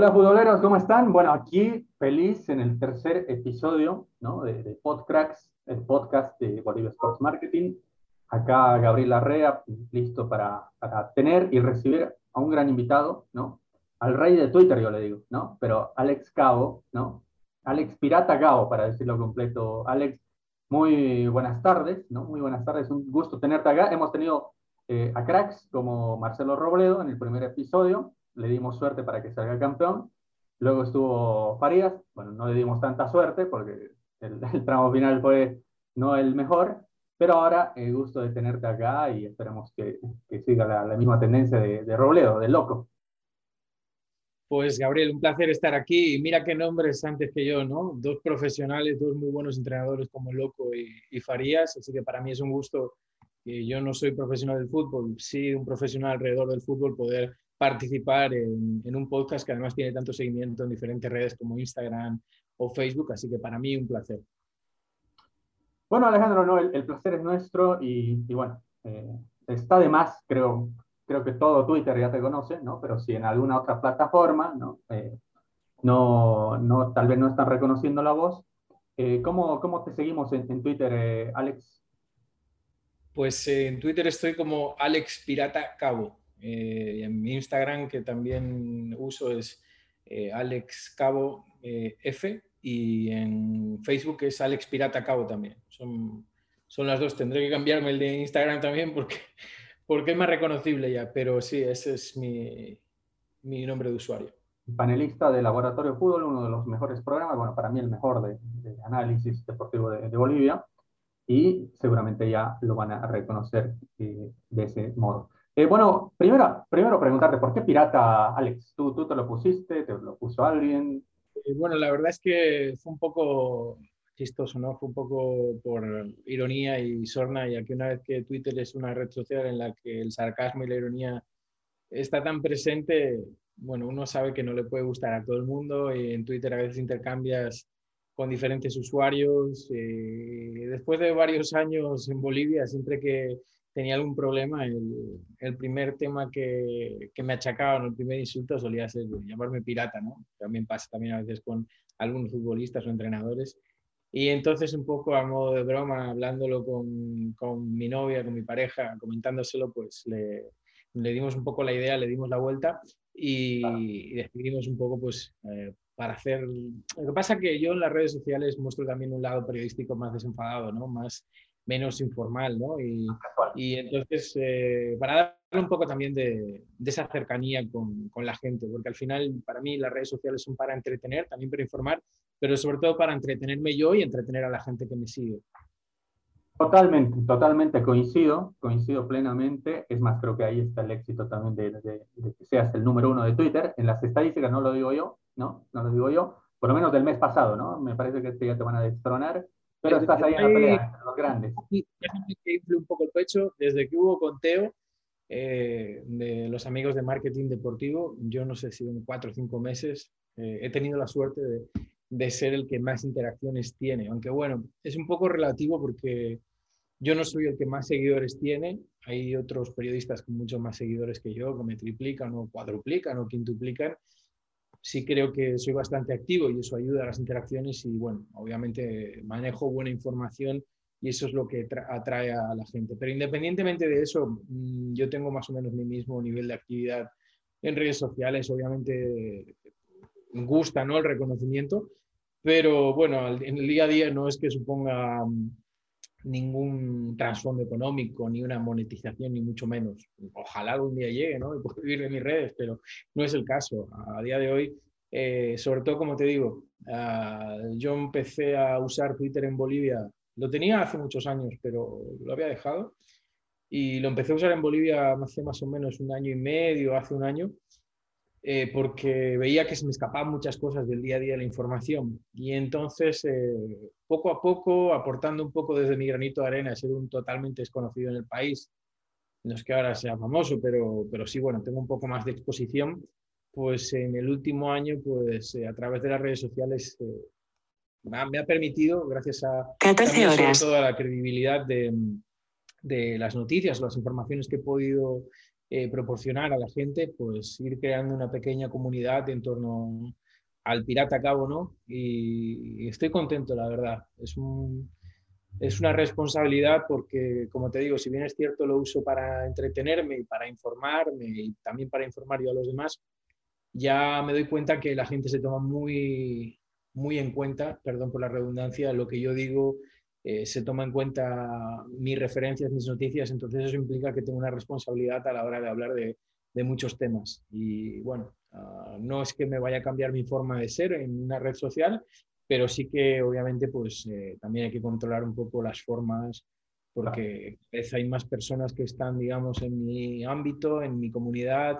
Hola futboleros, ¿cómo están? Bueno, aquí feliz en el tercer episodio ¿no? de, de Podcracks, el podcast de Bolivia Sports Marketing. Acá Gabriel Larrea, listo para, para, tener y recibir a un gran invitado, ¿no? Al rey de Twitter, yo le digo, ¿no? Pero Alex Cabo, ¿no? Alex Pirata Cabo, para decirlo completo. Alex, muy buenas tardes, ¿no? Muy buenas tardes, un gusto tenerte acá. Hemos tenido eh, a cracks como Marcelo Robledo en el primer episodio, le dimos suerte para que salga campeón. Luego estuvo Farías, bueno, no le dimos tanta suerte porque el, tramo final fue no el mejor, pero ahora el gusto de tenerte acá y esperamos que, que siga la, misma tendencia de, de Robledo, de loco. Pues Gabriel, un placer estar aquí. Y mira qué nombres antes que yo, ¿no? Dos profesionales, dos muy buenos entrenadores como Loco y, y Farías. Así que para mí es un gusto que yo no soy profesional del fútbol, sí un profesional alrededor del fútbol, poder participar en, en, un podcast que además tiene tanto seguimiento en diferentes redes como Instagram o Facebook, así que para mí un placer. Bueno, Alejandro, no, el, el placer es nuestro y, y bueno, eh, está de más, creo, creo que todo Twitter ya te conoce, ¿no? Pero si en alguna otra plataforma, ¿no? Eh, no, no, tal vez no están reconociendo la voz. Eh, ¿cómo, ¿cómo, te seguimos en, en Twitter, eh, Alex? Pues en Twitter estoy como Alex Pirata Cabo. Eh, en mi Instagram, que también uso, es eh, Alex Cabo eh, F. Y en Facebook es Alex Pirata Cabo también. Son, son las dos. Tendré que cambiarme el de Instagram también porque, porque es más reconocible ya. Pero sí, ese es mi, mi nombre de usuario. Panelista de Laboratorio Fútbol, uno de los mejores programas, bueno, para mí el mejor de, de análisis deportivo de, de Bolivia y seguramente ya lo van a reconocer eh, de ese modo. Eh, bueno, primero, primero preguntarte, ¿por qué pirata, Alex? ¿Tú, ¿Tú te lo pusiste? ¿Te lo puso alguien? Eh, bueno, la verdad es que fue un poco chistoso, ¿no? Fue un poco por ironía y sorna, ya que una vez que Twitter es una red social en la que el sarcasmo y la ironía está tan presente, bueno, uno sabe que no le puede gustar a todo el mundo y en Twitter a veces intercambias con diferentes usuarios. Eh, después de varios años en Bolivia, siempre que tenía algún problema, el, el primer tema que, que, me achacaban, el primer insulto solía ser llamarme pirata, ¿no? También pasa también a veces con algunos futbolistas o entrenadores. Y entonces un poco a modo de broma, hablándolo con, con mi novia, con mi pareja, comentándoselo, pues le, le, dimos un poco la idea, le dimos la vuelta y, y decidimos un poco pues eh, para hacer... Lo que pasa es que yo en las redes sociales muestro también un lado periodístico más desenfadado, ¿no? Más, menos informal, ¿no? Y, y entonces, eh, para darle un poco también de, de esa cercanía con, con, la gente, porque al final, para mí, las redes sociales son para entretener, también para informar, pero sobre todo para entretenerme yo y entretener a la gente que me sigue. Totalmente, totalmente coincido, coincido plenamente. Es más, creo que ahí está el éxito también de, de, de, que seas el número uno de Twitter. En las estadísticas no lo digo yo, ¿no? No lo digo yo, por lo menos del mes pasado, ¿no? Me parece que este ya te van a destronar, pero estás ahí en la pelea, los grandes. Déjame que infle un poco el pecho. Desde que hubo conteo eh, de los amigos de marketing deportivo, yo no sé si en cuatro o cinco meses eh, he tenido la suerte de, de ser el que más interacciones tiene. Aunque bueno, es un poco relativo porque yo no soy el que más seguidores tiene. Hay otros periodistas con muchos más seguidores que yo, que me triplican o cuadruplican o quintuplican. Sí creo que soy bastante activo y eso ayuda a las interacciones y bueno, obviamente manejo buena información y eso es lo que atrae a la gente. Pero independientemente de eso, mm, yo tengo más o menos mi mismo nivel de actividad en redes sociales. Obviamente gusta ¿no? el reconocimiento, pero bueno, en el día a día no es que suponga mm, ningún trasfondo económico, ni una monetización, ni mucho menos. Ojalá algún día llegue, ¿no? Y puedo vivir de mis redes, pero no es el caso. A día de hoy, eh, sobre todo, como te digo, uh, yo empecé a usar Twitter en Bolivia, lo tenía hace muchos años, pero lo había dejado. Y lo empecé a usar en Bolivia hace más o menos un año y medio, hace un año, eh, porque veía que se me escapaban muchas cosas del día a día de la información. Y entonces, eh, poco a poco, aportando un poco desde mi granito de arena, ser un totalmente desconocido en el país, no es que ahora sea famoso, pero, pero sí, bueno, tengo un poco más de exposición, pues en el último año, pues eh, a través de las redes sociales, eh, me ha, permitido, gracias a, 14 horas. toda la credibilidad de, de las noticias, las informaciones que he podido eh, proporcionar a la gente, pues ir creando una pequeña comunidad en torno al Pirata Cabo, ¿no? Y, estoy contento, la verdad. Es, un, es una responsabilidad porque, como te digo, si bien es cierto, lo uso para entretenerme y para informarme y también para informar yo a los demás, ya me doy cuenta que la gente se toma muy, muy en cuenta, perdón por la redundancia, lo que yo digo, eh, se toma en cuenta mis referencias, mis noticias, entonces eso implica que tengo una responsabilidad a la hora de hablar de, de muchos temas. Y bueno, Ah, no es que me vaya a cambiar mi forma de ser en una red social, pero sí que obviamente pues eh, también hay que controlar un poco las formas porque hay más personas que están, digamos, en mi ámbito, en mi comunidad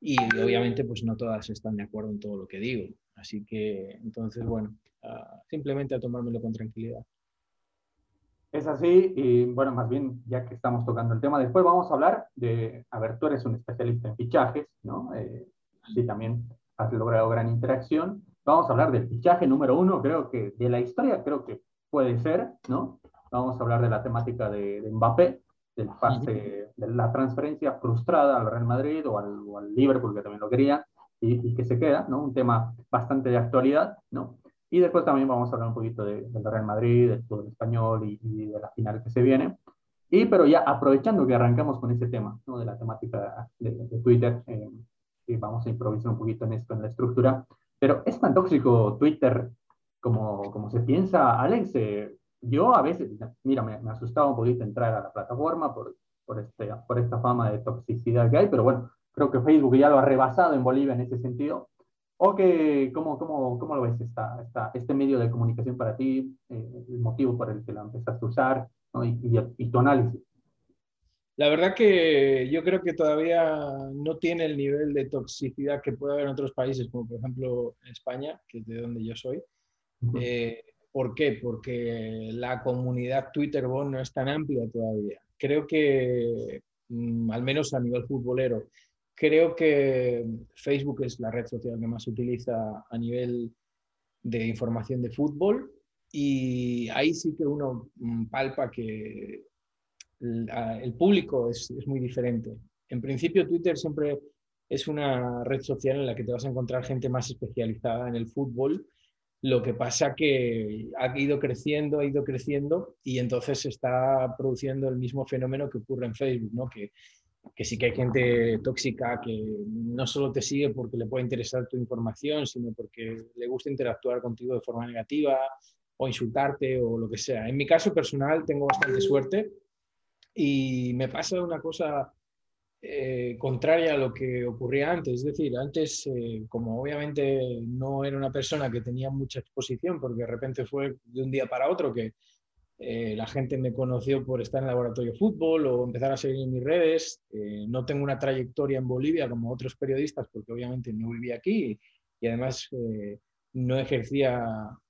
y obviamente pues no todas están de acuerdo en todo lo que digo. Así que entonces, bueno, ah, simplemente a tomármelo con tranquilidad. Es así, y bueno, más bien, ya que estamos tocando el tema, después vamos a hablar de, a ver, tú eres un especialista en fichajes, ¿no? Eh, sí también has logrado gran interacción. Vamos a hablar del fichaje número uno, creo que de la historia, creo que puede ser, ¿no? Vamos a hablar de la temática de, Mbappé, de la fase, de la transferencia frustrada al Real Madrid o al, Liverpool, que también lo quería, y, que se queda, ¿no? Un tema bastante de actualidad, ¿no? Y después también vamos a hablar un poquito del Real Madrid, del fútbol español y, de la final que se viene. Y pero ya aprovechando que arrancamos con ese tema, ¿no? De la temática de, Twitter, eh, vamos a improvisar un poquito en esto, en la estructura. Pero ¿es tan tóxico Twitter como, como se piensa, Alex? Eh, yo a veces, mira, me, me, asustaba un poquito entrar a la plataforma por, por, este, por esta fama de toxicidad que hay, pero bueno, creo que Facebook ya lo ha rebasado en Bolivia en ese sentido. ¿O que, cómo, cómo, cómo lo ves esta, esta, este medio de comunicación para ti, eh, el motivo por el que lo empezaste a usar y, y, y tu análisis? La verdad que yo creo que todavía no tiene el nivel de toxicidad que puede haber en otros países, como por ejemplo España, que es de donde yo soy. Eh, ¿Por qué? Porque la comunidad Twitter no es tan amplia todavía. Creo que, mm, al menos a nivel futbolero, creo que Facebook es la red social que más utiliza a nivel de información de fútbol y ahí sí que uno mm, palpa que el público es, es, muy diferente. En principio, Twitter siempre es una red social en la que te vas a encontrar gente más especializada en el fútbol. Lo que pasa que ha ido creciendo, ha ido creciendo y entonces se está produciendo el mismo fenómeno que ocurre en Facebook, ¿no? que, que sí que hay gente tóxica que no solo te sigue porque le puede interesar tu información, sino porque le gusta interactuar contigo de forma negativa o insultarte o lo que sea. En mi caso personal tengo bastante suerte y me pasa una cosa eh, contraria a lo que ocurría antes. Es decir, antes, eh, como obviamente no era una persona que tenía mucha exposición, porque de repente fue de un día para otro que eh, la gente me conoció por estar en el laboratorio de fútbol o empezar a seguir mis redes. no tengo una trayectoria en Bolivia como otros periodistas, porque obviamente no vivía aquí y además no ejercía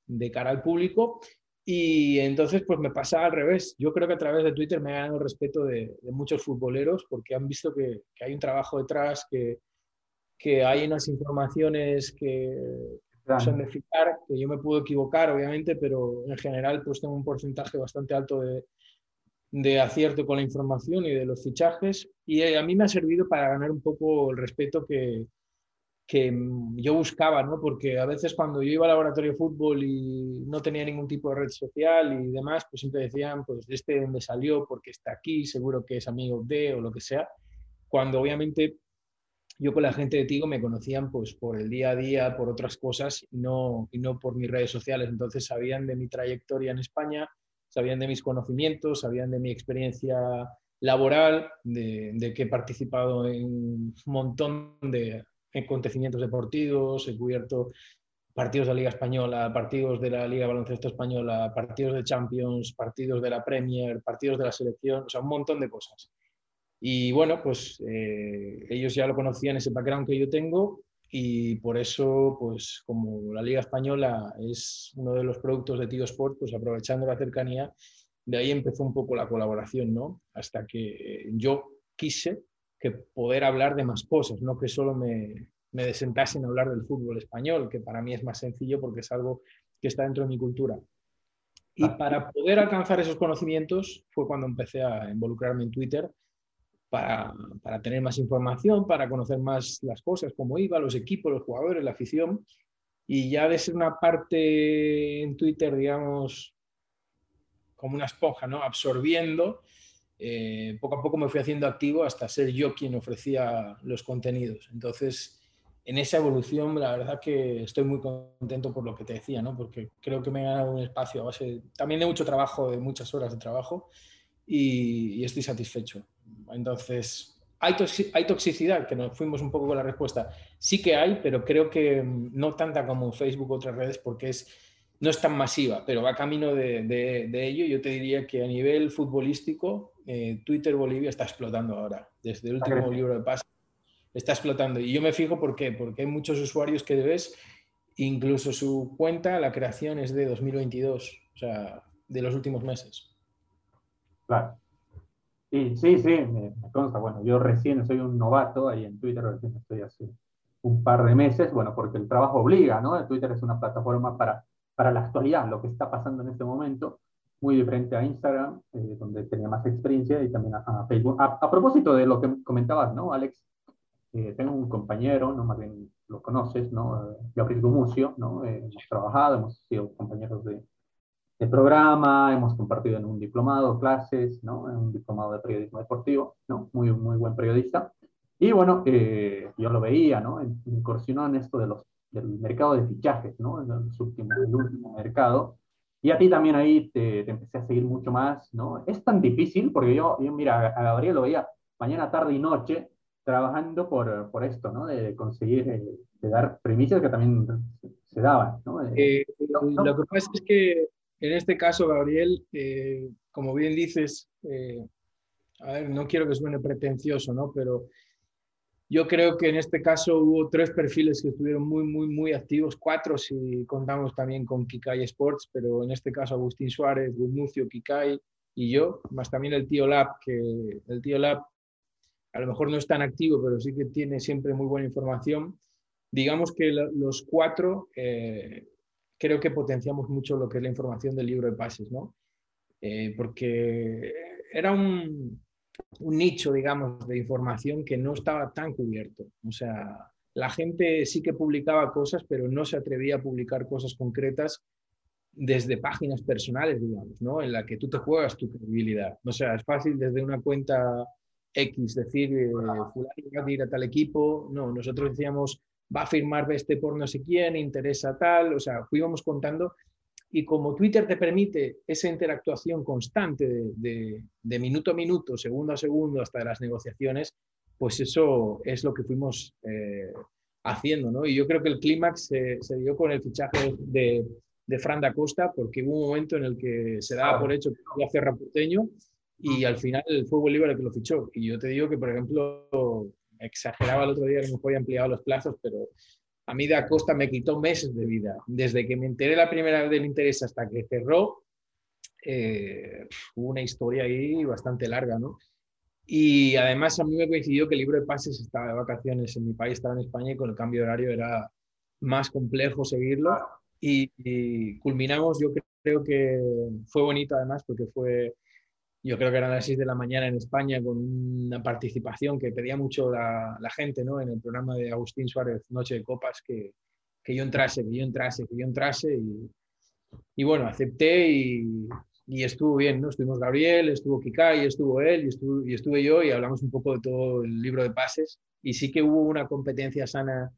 de cara al público. Y entonces, pues me pasa al revés. Yo creo que a través de Twitter me ha ganado el respeto de, muchos futboleros porque han visto que, hay un trabajo detrás, que hay unas informaciones que son de fijar, que yo me puedo equivocar, obviamente, pero en general pues tengo un porcentaje bastante alto de, de acierto con la información y de los fichajes. Y a mí me ha servido para ganar un poco el respeto que, que yo buscaba, ¿no? Porque a veces cuando yo iba al laboratorio de fútbol y no tenía ningún tipo de red social y demás, pues siempre decían, pues este me salió porque está aquí, seguro que es amigo de o lo que sea. Cuando obviamente yo con la gente de Tigo me conocían pues por el día a día, por otras cosas no, y no por mis redes sociales. Entonces sabían de mi trayectoria en España, sabían de mis conocimientos, sabían de mi experiencia laboral, de, de que he participado en un montón de acontecimientos deportivos, he cubierto partidos de la Liga Española, partidos de la Liga Baloncesto Española, partidos de Champions, partidos de la Premier, partidos de la selección, o sea, un montón de cosas. Y bueno, pues eh, ellos ya lo conocían ese background que yo tengo y por eso, pues como la Liga Española es uno de los productos de Tío Sport, pues aprovechando la cercanía, de ahí empezó un poco la colaboración, ¿no? Hasta que yo quise que poder hablar de más cosas, no que solo me, me desentasen a hablar del fútbol español, que para mí es más sencillo porque es algo que está dentro de mi cultura. Y ah. para poder alcanzar esos conocimientos fue cuando empecé a involucrarme en Twitter para, tener más información, para conocer más las cosas, cómo iba, los equipos, los jugadores, la afición. Y ya de ser una parte en Twitter, digamos, como una esponja, ¿no? Absorbiendo, eh, poco a poco me fui haciendo activo hasta ser yo quien ofrecía los contenidos. Entonces, en esa evolución, la verdad que estoy muy contento por lo que te decía, ¿no? Porque creo que me he ganado un espacio a base también de mucho trabajo, de muchas horas de trabajo y, estoy satisfecho. Entonces, ¿hay, ¿hay toxicidad? Que nos fuimos un poco con la respuesta. Sí que hay, pero creo que mm, no tanta como Facebook o otras redes porque es no es tan masiva, pero va camino de, de, ello. Yo te diría que a nivel futbolístico, eh, Twitter Bolivia está explotando ahora. Desde el último libro de paz está explotando. Y yo me fijo por qué, porque hay muchos usuarios que ves, incluso su cuenta, la creación es de 2022, o sea, de los últimos meses. Claro. Sí, sí, me, consta. Bueno, yo recién soy un novato ahí en Twitter, recién estoy hace un par de meses, bueno, porque el trabajo obliga, ¿no? Twitter es una plataforma para para la actualidad, lo que está pasando en este momento, muy diferente a Instagram, eh, donde tenía más experiencia, y también a, Facebook. A, propósito de lo que comentabas, ¿no, Alex? Eh, tengo un compañero, ¿no? Más bien lo conoces, ¿no? Gabriel Gumucio, ¿no? Eh, hemos trabajado, hemos sido compañeros de, de, programa, hemos compartido en un diplomado, clases, ¿no? En un diplomado de periodismo deportivo, ¿no? Muy, muy buen periodista. Y bueno, yo lo veía, ¿no? Incursionó en esto de los del mercado de fichajes, ¿no? En el último, el último mercado. Y a ti también ahí te, te, empecé a seguir mucho más, ¿no? Es tan difícil, porque yo, yo mira, a Gabriel lo veía mañana, tarde y noche trabajando por, por esto, ¿no? De conseguir, eh, de dar primicias que también se daban, ¿no? Eh, lo que pasa es que en este caso, Gabriel, eh, como bien dices, a ver, no quiero que suene pretencioso, ¿no? Pero yo creo que en este caso hubo tres perfiles que estuvieron muy, muy, muy activos, cuatro si contamos también con Kikai Sports, pero en este caso Agustín Suárez, Gumucio, Kikai y yo, más también el tío Lab, que el tío Lab a lo mejor no es tan activo, pero sí que tiene siempre muy buena información. Digamos que los cuatro eh, creo que potenciamos mucho lo que es la información del libro de pases, ¿no? Eh, porque era un, un nicho, digamos, de información que no estaba tan cubierto. O sea, la gente sí que publicaba cosas, pero no se atrevía a publicar cosas concretas desde páginas personales, digamos, ¿no? En la que tú te juegas tu credibilidad. O sea, es fácil desde una cuenta X decir, eh, fulano va a ir a tal equipo. No, nosotros decíamos, va a firmar este por no sé quién, interesa tal. O sea, fuimos contando y como Twitter te permite esa interactuación constante de, minuto a minuto, segundo a segundo, hasta las negociaciones, pues eso es lo que fuimos eh, haciendo, ¿no? Y yo creo que el clímax se, dio con el fichaje de, de Fran da Costa, porque hubo un momento en el que se daba por hecho que iba a Raputeño y al final fue Bolívar el que lo fichó. Y yo te digo que, por ejemplo, exageraba el otro día que no había ampliado los plazos, pero a mí Da Costa me quitó meses de vida. Desde que me enteré la primera vez del interés hasta que cerró, eh, hubo una historia ahí bastante larga, ¿no? Y además a mí me coincidió que el libro de pases estaba de vacaciones en mi país, estaba en España y con el cambio de horario era más complejo seguirlo. Y, y culminamos, yo creo que fue bonito además porque fue yo creo que eran las 6 de la mañana en España, con una participación que pedía mucho la, gente, ¿no? En el programa de Agustín Suárez, Noche de Copas, que, que yo entrase, que yo entrase, que yo entrase. Y, y bueno, acepté y, y, estuvo bien, ¿no? Estuvimos Gabriel, estuvo Kikai, estuvo él y, estuvo, y estuve yo y hablamos un poco de todo el libro de pases. Y sí que hubo una competencia sana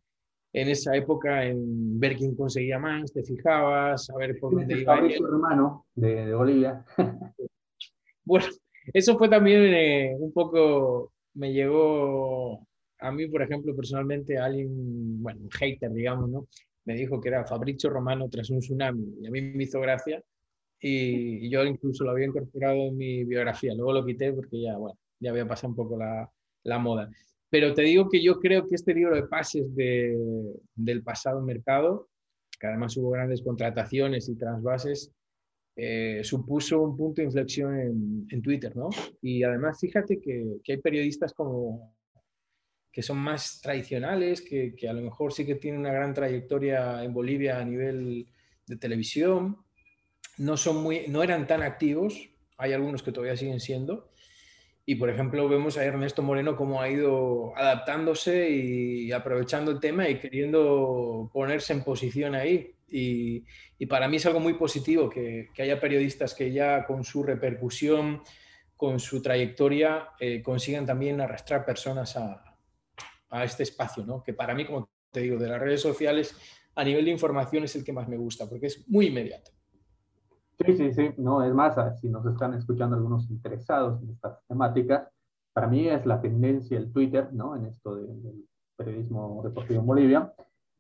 en esa época en ver quién conseguía más, te fijabas, a ver por dónde iba. su hermano de, de Bolivia. Bueno, eso fue también eh, un poco, me llegó a mí, por ejemplo, personalmente, alguien, bueno, un hater, digamos, ¿no? Me dijo que era Fabricio Romano tras un tsunami y a mí me hizo gracia y, yo incluso lo había incorporado en mi biografía. Luego lo quité porque ya, bueno, ya había pasado un poco la, la moda. Pero te digo que yo creo que este libro de pases de, del pasado mercado, que además hubo grandes contrataciones y transvases, eh, supuso un punto de inflexión en, Twitter, ¿no? Y además, fíjate que, hay periodistas como que son más tradicionales, que, que, a lo mejor sí que tienen una gran trayectoria en Bolivia a nivel de televisión, no, son muy, no eran tan activos, hay algunos que todavía siguen siendo, Y, por ejemplo, vemos a Ernesto Moreno cómo ha ido adaptándose y aprovechando el tema y queriendo ponerse en posición ahí. Y, para mí es algo muy positivo que, haya periodistas que ya con su repercusión, con su trayectoria, eh, consigan también arrastrar personas a, a este espacio, ¿no? que para mí, como te digo, de las redes sociales, a nivel de información es el que más me gusta, porque es muy inmediato. Sí, sí, sí, no, es más, si nos están escuchando algunos interesados en estas temáticas, para mí es la tendencia el Twitter, ¿no? En esto del periodismo deportivo en Bolivia,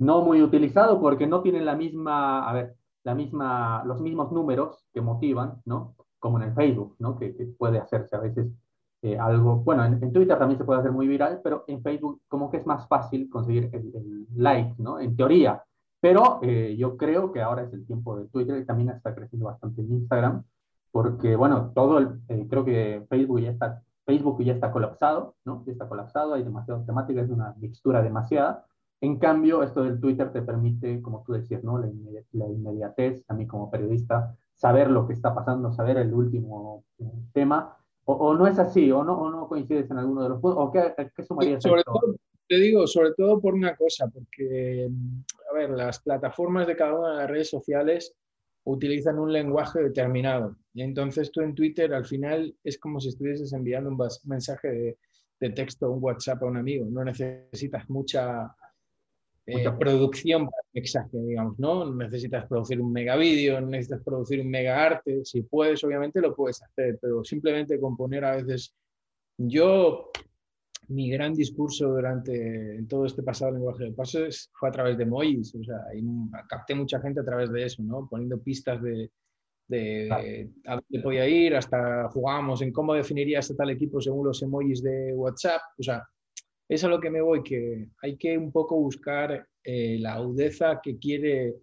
no muy utilizado porque no tienen la misma, a ver, la misma, los mismos números que motivan, ¿no? Como en el Facebook, ¿no? Que, puede hacerse a veces eh, algo, bueno, en, Twitter también se puede hacer muy viral, pero en Facebook como que es más fácil conseguir el, el like, ¿no? En teoría, pero eh, yo creo que ahora es el tiempo de Twitter y también está creciendo bastante en Instagram, porque, bueno, todo el, eh, creo que Facebook ya está, Facebook ya está colapsado, ¿no? Ya está colapsado, hay demasiadas temáticas, es una mixtura demasiada. En cambio, esto del Twitter te permite, como tú decías, ¿no? La, inmediatez, a mí como periodista, saber lo que está pasando, saber el último eh, tema, o, no es así, o no, o no coincides en alguno de los puntos, o qué, qué sumarías. Sobre todo, te digo, sobre todo por una cosa, porque a ver, las plataformas de cada una de las redes sociales utilizan un lenguaje determinado. Y entonces tú en Twitter al final es como si estuvieses enviando un mensaje de, texto, un WhatsApp a un amigo. No necesitas mucha, eh, producción para el mensaje, digamos, ¿no? Necesitas producir un mega vídeo, necesitas producir un mega arte. Si puedes, obviamente lo puedes hacer, pero simplemente componer a veces. Yo mi gran discurso durante todo este pasado lenguaje de pasos fue a través de emojis, o sea, capté mucha gente a través de eso, ¿no? Poniendo pistas de, de a dónde podía ir, hasta jugábamos en cómo definirías a tal equipo según los emojis de WhatsApp, o sea, es a lo que me voy, que hay que un poco buscar eh, la agudeza que quiere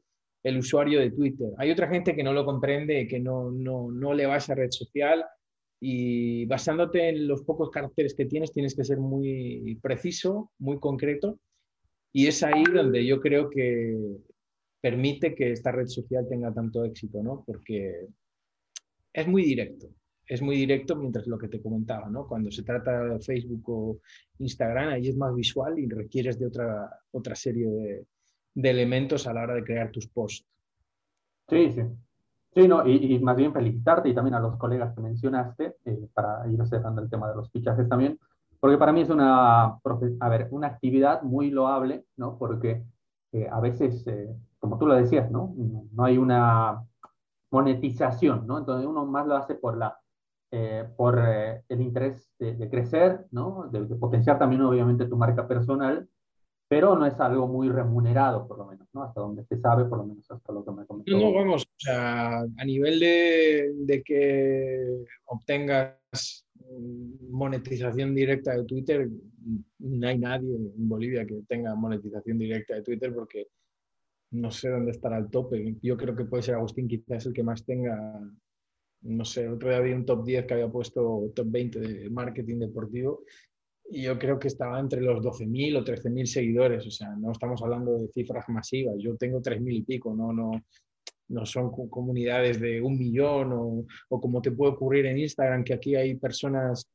el usuario de Twitter. Hay otra gente que no lo comprende, que no, no, no le va a esa red social y basándote en los pocos caracteres que tienes, tienes que ser muy preciso, muy concreto. Y es ahí donde yo creo que permite que esta red social tenga tanto éxito, ¿no? Porque es muy directo, es muy directo mientras lo que te comentaba, ¿no? Cuando se trata de Facebook o Instagram, ahí es más visual y requieres de otra, otra serie de, de elementos a la hora de crear tus posts. Sí, sí. Sí, no, y, más bien felicitarte y también a los colegas que mencionaste eh, para ir cerrando el tema de los fichajes también, porque para mí es una, a ver, una actividad muy loable, ¿no? Porque eh, a veces, eh, como tú lo decías, ¿no? No hay una monetización, ¿no? Entonces uno más lo hace por, la, por el interés de, crecer, ¿no? de potenciar también obviamente tu marca personal pero no es algo muy remunerado, por lo menos, ¿no? Hasta donde se sabe, por lo menos hasta lo que me comentó. No, vamos, o sea, a nivel de, de que obtengas monetización directa de Twitter, no hay nadie en Bolivia que tenga monetización directa de Twitter porque no sé dónde estará el tope. Yo creo que puede ser Agustín quizás el que más tenga, no sé, otro día había un top 10 que había puesto top 20 de marketing deportivo y yo creo que estaba entre los 12.000 o 13.000 seguidores, o sea, no estamos hablando de cifras masivas, yo tengo 3.000 y pico, no, no, no son comunidades de un millón o, o, como te puede ocurrir en Instagram, que aquí hay personas,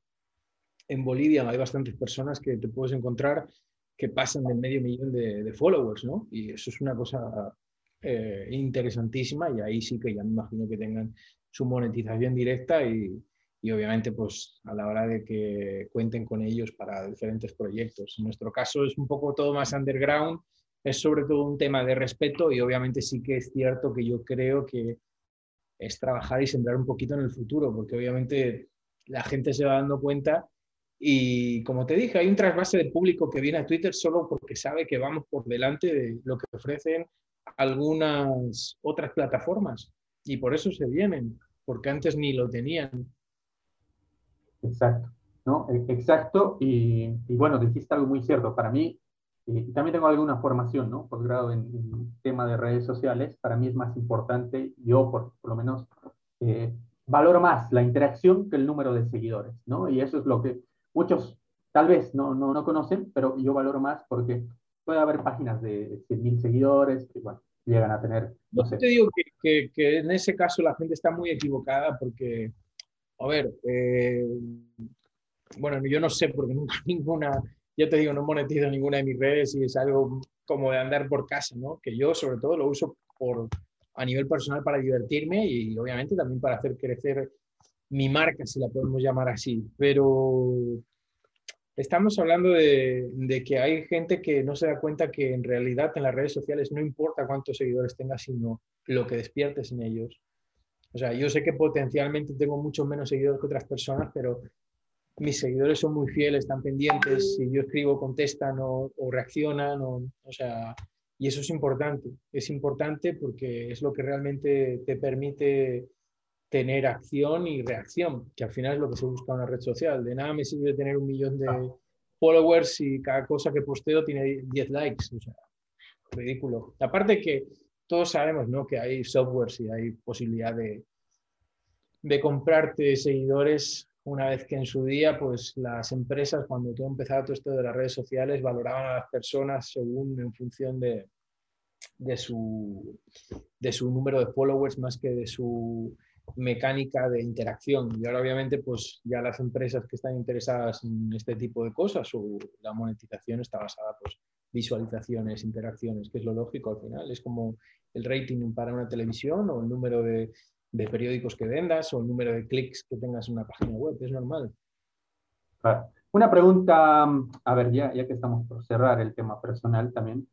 en Bolivia hay bastantes personas que te puedes encontrar que pasan del medio millón de, de followers, ¿no? Y eso es una cosa eh, interesantísima y ahí sí que ya me imagino que tengan su monetización directa y, y obviamente pues a la hora de que cuenten con ellos para diferentes proyectos. En nuestro caso es un poco todo más underground, es sobre todo un tema de respeto y obviamente sí que es cierto que yo creo que es trabajar y sembrar un poquito en el futuro, porque obviamente la gente se va dando cuenta y como te dije, hay un trasvase de público que viene a Twitter solo porque sabe que vamos por delante de lo que ofrecen algunas otras plataformas y por eso se vienen, porque antes ni lo tenían. Exacto, ¿no? E, exacto, y, bueno, dijiste algo muy cierto. Para mí, y también tengo alguna formación, ¿no? Posgrado en, en tema de redes sociales, para mí es más importante, yo por, lo menos, eh, valoro más la interacción que el número de seguidores, ¿no? Y eso es lo que muchos tal vez no, no, no conocen, pero yo valoro más porque puede haber páginas de 100.000 seguidores que, bueno, llegan a tener... No sé. te digo que, que, que en ese caso la gente está muy equivocada porque a ver, eh, bueno, yo no sé porque nunca ninguna, ya te digo, no monetizo ninguna de mis redes y es algo como de andar por casa, ¿no? Que yo sobre todo lo uso por, a nivel personal para divertirme y obviamente también para hacer crecer mi marca, si la podemos llamar así. Pero estamos hablando de, que hay gente que no se da cuenta que en realidad en las redes sociales no importa cuántos seguidores tengas, sino lo que despiertes en ellos. O sea, yo sé que potencialmente tengo mucho menos seguidores que otras personas, pero mis seguidores son muy fieles, están pendientes, si yo escribo contestan o, reaccionan, o, sea, y eso es importante, es importante porque es lo que realmente te permite tener acción y reacción, que al final es lo que se busca en una red social. De nada me sirve tener un millón de followers y cada cosa que posteo tiene 10 likes, o sea, ridículo. Aparte que todos sabemos ¿no? que hay softwares y hay posibilidad de, de comprarte seguidores una vez que en su día, pues las empresas, cuando todo empezaba todo esto de las redes sociales, valoraban a las personas según en función de, de, su, de su número de followers más que de su mecánica de interacción. Y ahora obviamente pues ya las empresas que están interesadas en este tipo de cosas o la monetización está basada pues visualizaciones, interacciones, que es lo lógico al final. Es como el rating para una televisión o el número de, de periódicos que vendas o el número de clics que tengas en una página web, es normal. Una pregunta, a ver, ya, ya que estamos por cerrar el tema personal también.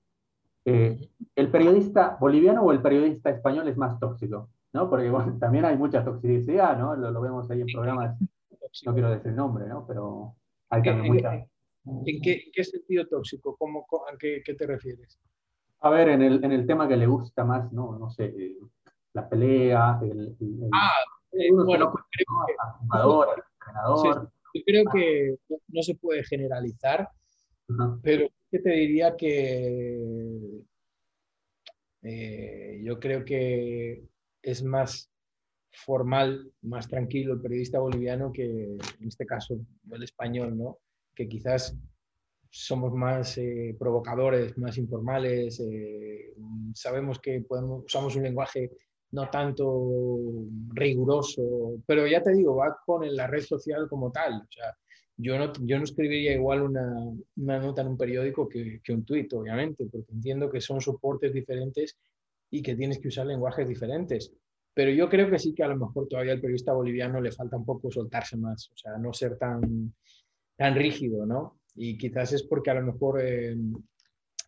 Eh, ¿El periodista boliviano o el periodista español es más tóxico? ¿No? Porque bueno, también hay mucha toxicidad, ¿no? Lo, lo, vemos ahí en programas, no quiero decir nombre, ¿no? Pero hay también mucha... ¿En qué, qué sentido tóxico? ¿Cómo, ¿A qué, qué, te refieres? A ver, en el, en el tema que le gusta más, ¿no? No sé, la pelea, el, el ah, eh, bueno, pues creo que, jugador, el entrenador. Sí, yo creo que no se puede generalizar, uh -huh. pero ¿qué te diría que eh, yo creo que es más formal, más tranquilo el periodista boliviano que en este caso el español, ¿no? Que quizás somos más eh, provocadores, más informales, eh, sabemos que podemos, usamos un lenguaje no tanto riguroso, pero ya te digo, va con la red social como tal. O sea, yo no, yo no escribiría igual una, una nota en un periódico que, que un tuit, obviamente, porque entiendo que son soportes diferentes y que tienes que usar lenguajes diferentes. Pero yo creo que sí que a lo mejor todavía al periodista boliviano le falta un poco soltarse más, o sea, no ser tan, tan rígido, ¿no? Y quizás es porque a lo mejor eh,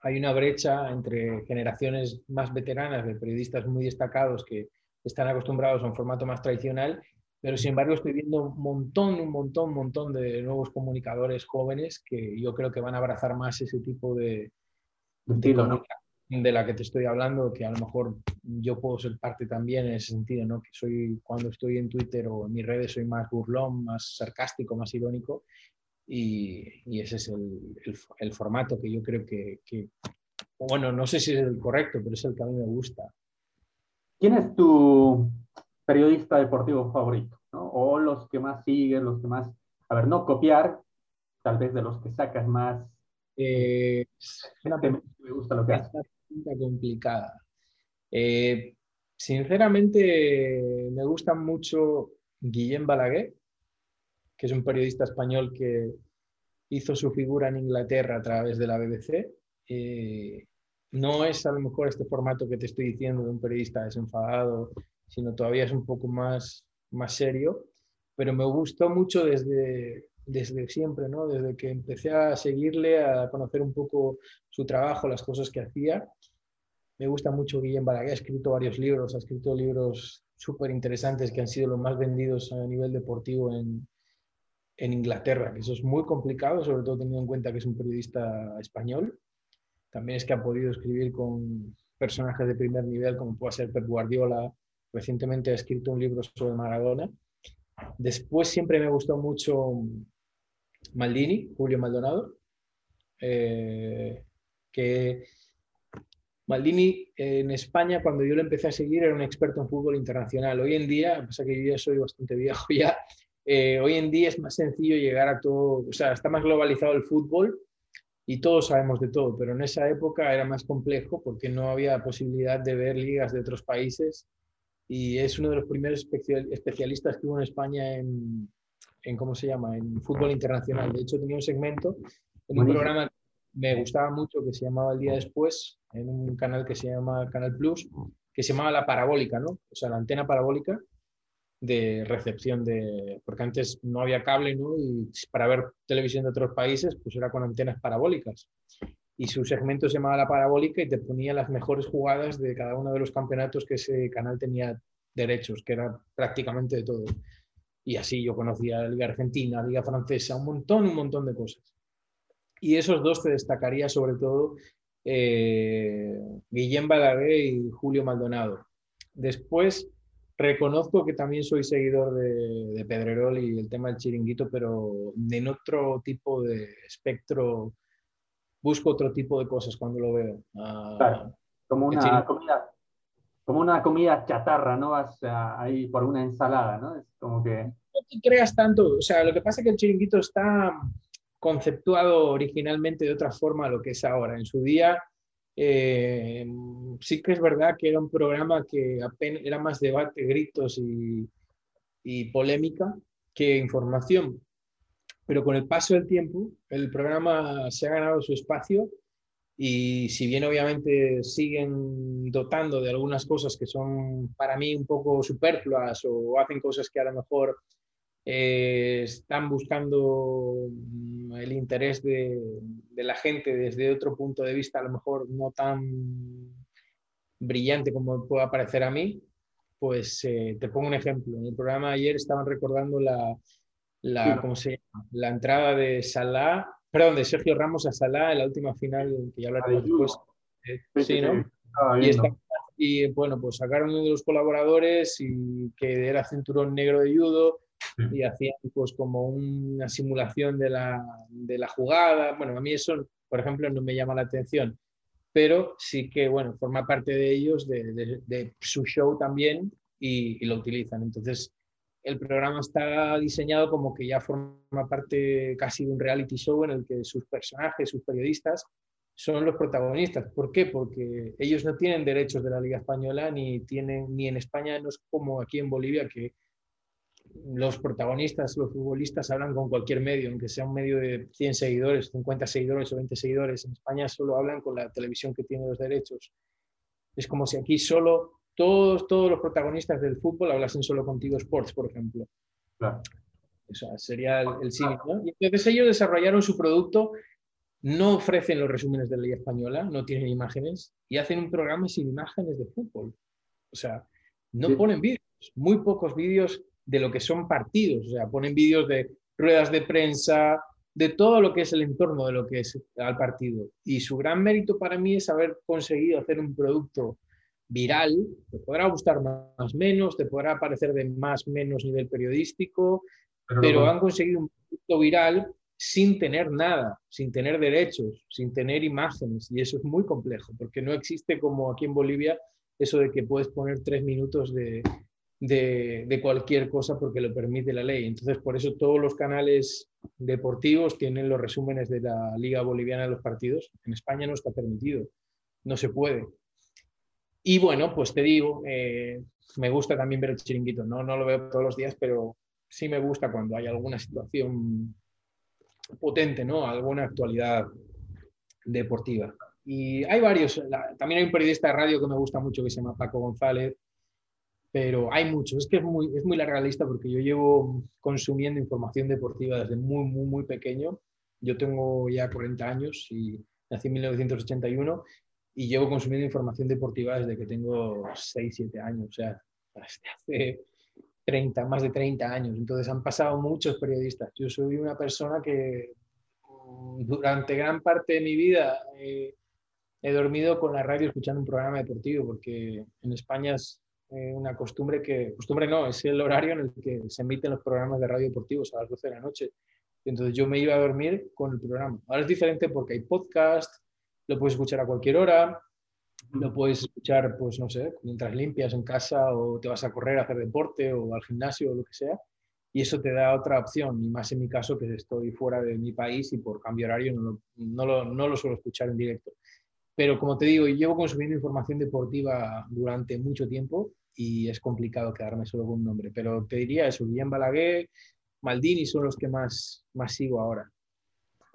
hay una brecha entre generaciones más veteranas de periodistas muy destacados que están acostumbrados a un formato más tradicional, pero sin embargo estoy viendo un montón, un montón, un montón de nuevos comunicadores jóvenes que yo creo que van a abrazar más ese tipo de, Estilo, ¿no? De la que te estoy hablando, que a lo mejor yo puedo ser parte también en ese sentido, ¿no? Que soy, cuando estoy en Twitter o en mis redes, soy más burlón, más sarcástico, más irónico, y, y ese es el, el, el, formato que yo creo que, que, bueno, no sé si es el correcto, pero es el que a mí me gusta. ¿Quién es tu periodista deportivo favorito? ¿no? O los que más sigues, los que más, a ver, no copiar, tal vez de los que sacas más. Eh, una, me gusta lo que complicada. Eh, sinceramente, me gusta mucho Guillem Balaguer, que es un periodista español que hizo su figura en Inglaterra a través de la BBC. Eh, no es a lo mejor este formato que te estoy diciendo de un periodista desenfadado, sino todavía es un poco más, más serio, pero me gustó mucho desde, desde siempre, ¿no? Desde que empecé a seguirle, a conocer un poco su trabajo, las cosas que hacía. Me gusta mucho Guillem Balaguer, ha escrito varios libros, ha escrito libros súper interesantes que han sido los más vendidos a nivel deportivo en, en Inglaterra, que eso es muy complicado, sobre todo teniendo en cuenta que es un periodista español. También es que ha podido escribir con personajes de primer nivel, como puede ser Pep Guardiola. Recientemente ha escrito un libro sobre Maradona. Después siempre me gustó mucho Maldini, Julio Maldonado, eh, que Maldini en España, cuando yo lo empecé a seguir, era un experto en fútbol internacional. Hoy en día, pasa que yo ya soy bastante viejo ya, eh, hoy en día es más sencillo llegar a todo, o sea, está más globalizado el fútbol y todos sabemos de todo, pero en esa época era más complejo porque no había posibilidad de ver ligas de otros países y es uno de los primeros especialistas que hubo en España en, en, ¿cómo se llama? En fútbol internacional. De hecho, tenía un segmento en un programa que me gustaba mucho que se llamaba El Día Después, en un canal que se llama Canal Plus, que se llamaba La Parabólica, ¿no? O sea, la antena parabólica de recepción de... Porque antes no había cable, ¿no? Y para ver televisión de otros países, pues era con antenas parabólicas. Y su segmento se llamaba La Parabólica y te ponía las mejores jugadas de cada uno de los campeonatos que ese canal tenía derechos, que era prácticamente de todo. Y así yo conocía la Liga Argentina, la Liga Francesa, un montón, un montón de cosas. Y esos dos te destacaría sobre todo eh, Guillem Balaguer y Julio Maldonado. Después, reconozco que también soy seguidor de, Pedrerol y el tema del chiringuito, pero en otro tipo de espectro, busco otro tipo de cosas cuando lo veo. Ah, como una comida como una comida chatarra, ¿no? Vas ahí por una ensalada, ¿no? Es como que... No te creas tanto, o sea, lo que pasa es que el chiringuito está conceptuado originalmente de otra forma a lo que es ahora. En su día eh, sí que es verdad que era un programa que apenas, era más debate, gritos y, y polémica que información. Pero con el paso del tiempo, el programa se ha ganado su espacio y si bien obviamente siguen dotando de algunas cosas que son para mí un poco superfluas o hacen cosas que a lo mejor eh, están buscando mm, el interés de, la gente desde otro punto de vista, a lo mejor no tan brillante como pueda parecer a mí, pues eh, te pongo un ejemplo. En el programa de ayer estaban recordando la, la, ¿cómo se llama? la entrada de Salah perdón, de Sergio Ramos a Salah en la última final, que ya hablaremos después. sí, ¿no? Y, bueno, pues sacaron uno de los colaboradores y que era cinturón negro de judo y hacían pues como una simulación de la, de la jugada. Bueno, a mí eso, por ejemplo, no me llama la atención, pero sí que, bueno, forma parte de ellos, de, de, su show también y, y, lo utilizan. Entonces, el programa está diseñado como que ya forma parte casi de un reality show en el que sus personajes, sus periodistas, son los protagonistas. ¿Por qué? Porque ellos no tienen derechos de la Liga Española, ni, tienen, ni en España no es como aquí en Bolivia, que los protagonistas, los futbolistas hablan con cualquier medio, aunque sea un medio de 100 seguidores, 50 seguidores o 20 seguidores. En España solo hablan con la televisión que tiene los derechos. Es como si aquí solo todos, todos los protagonistas del fútbol hablasen solo contigo Sports, por ejemplo. Claro. O sea, sería el, el ¿no? Y entonces ellos desarrollaron su producto, no ofrecen los resúmenes de la Liga Española, no tienen imágenes, y hacen un programa sin imágenes de fútbol. O sea, no ponen vídeos, muy pocos vídeos de lo que son partidos, o sea, ponen vídeos de ruedas de prensa, de todo lo que es el entorno de lo que es al partido. Y su gran mérito para mí es haber conseguido hacer un producto viral, te podrá gustar más o menos, te podrá parecer de más o menos nivel periodístico, pero, han conseguido un producto viral sin tener nada, sin tener derechos, sin tener imágenes, y eso es muy complejo, porque no existe como aquí en Bolivia eso de que puedes poner tres minutos de, de, de, cualquier cosa porque lo permite la ley. Entonces, por eso todos los canales deportivos tienen los resúmenes de la Liga Boliviana de los partidos. En España no está permitido, no se puede. Y bueno, pues te digo, eh, me gusta también ver el chiringuito, ¿no? no lo veo todos los días, pero sí me gusta cuando hay alguna situación potente, ¿no? Alguna actualidad deportiva. Y hay varios, también hay un periodista de radio que me gusta mucho que se llama Paco González, pero hay muchos. Es que es muy, es muy larga la lista porque yo llevo consumiendo información deportiva desde muy, muy, muy pequeño. Yo tengo ya 40 años y nací en 1981 y llevo consumiendo información deportiva desde que tengo 6, 7 años, o sea, desde hace 30, más de 30 años. Entonces han pasado muchos periodistas. Yo soy una persona que mm, durante gran parte de mi vida he dormido con la radio escuchando un programa deportivo, porque en España es eh, una costumbre que, costumbre no, es el horario en el que se emiten los programas de radio deportivos a las 12 de la noche. Entonces yo me iba a dormir con el programa. Ahora es diferente porque hay podcast, lo puedes escuchar a cualquier hora, lo puedes escuchar, pues no sé, mientras limpias en casa o te vas a correr a hacer deporte o al gimnasio o lo que sea. Y eso te da otra opción, y más en mi caso que estoy fuera de mi país y por cambio horario no lo, no lo, no lo suelo escuchar en directo. Pero como te digo, llevo consumiendo información deportiva durante mucho tiempo y es complicado quedarme solo con un nombre. Pero te diría eso, Guillem Balaguer, Maldini son los que más, más sigo ahora.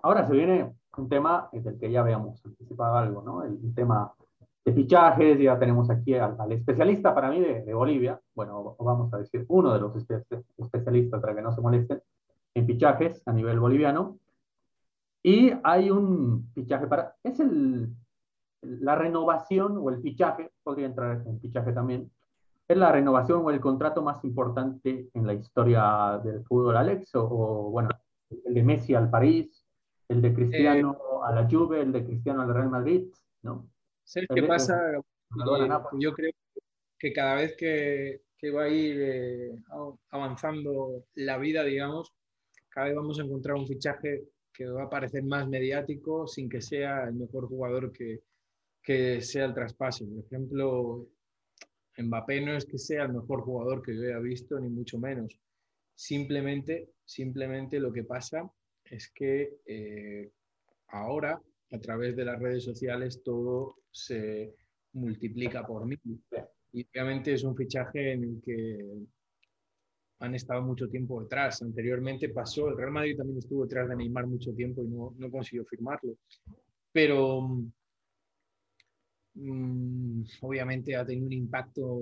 Ahora se viene un tema del que ya habíamos anticipado algo, ¿no? El, tema de fichajes, ya tenemos aquí al, especialista para mí de, Bolivia, bueno, vamos a decir uno de los especialistas para que no se molesten, en fichajes a nivel boliviano. Y hay un fichaje para, es el, la renovación o el fichaje, podría entrar en fichaje también, es la renovación o el contrato más importante en la historia del fútbol, Alex, o, bueno, el de Messi al París, el de Cristiano eh, a la Juve, el de Cristiano al Real Madrid, ¿no? ¿Sabes qué pasa? yo creo que cada vez que, que va a ir eh, avanzando la vida, digamos, cada vez vamos a encontrar un fichaje que va a parecer más mediático sin que sea el mejor jugador que, que sea el traspaso. Por ejemplo, Mbappé no es que sea el mejor jugador que yo haya visto, ni mucho menos. Simplemente, simplemente lo que pasa es que eh, ahora, a través de las redes sociales, todo se multiplica por mil. Y obviamente es un fichaje en el que han estado mucho tiempo detrás. Anteriormente pasó, el Real Madrid también estuvo detrás de Neymar mucho tiempo y no, no consiguió firmarlo. Pero Mm, obviamente ha tenido un impacto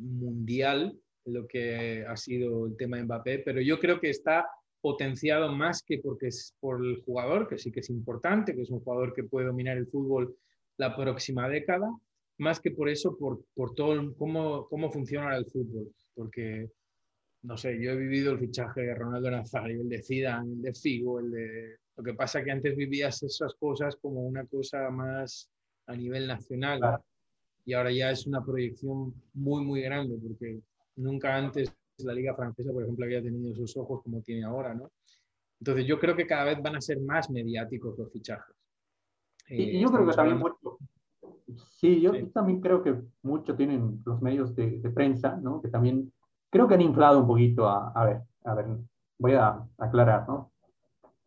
mundial lo que ha sido el tema de Mbappé, pero yo creo que está potenciado más que porque es por el jugador, que sí que es importante, que es un jugador que puede dominar el fútbol la próxima década, más que por eso, por, por todo cómo, cómo funciona el fútbol, porque no sé, yo he vivido el fichaje de Ronaldo Nazario, el de Zidane, el de Figo, el de... Lo que pasa que antes vivías esas cosas como una cosa más a nivel nacional. Y ahora ya es una proyección muy, muy grande, porque nunca antes la Liga Francesa, por ejemplo, había tenido esos ojos como tiene ahora, ¿no? Entonces yo creo que cada vez van a ser más mediáticos los fichajes. y yo creo que también mucho, sí, yo también creo que mucho tienen los medios de, prensa, ¿no? Que también creo que han inflado un poquito a, a ver, a ver, voy a aclarar, ¿no?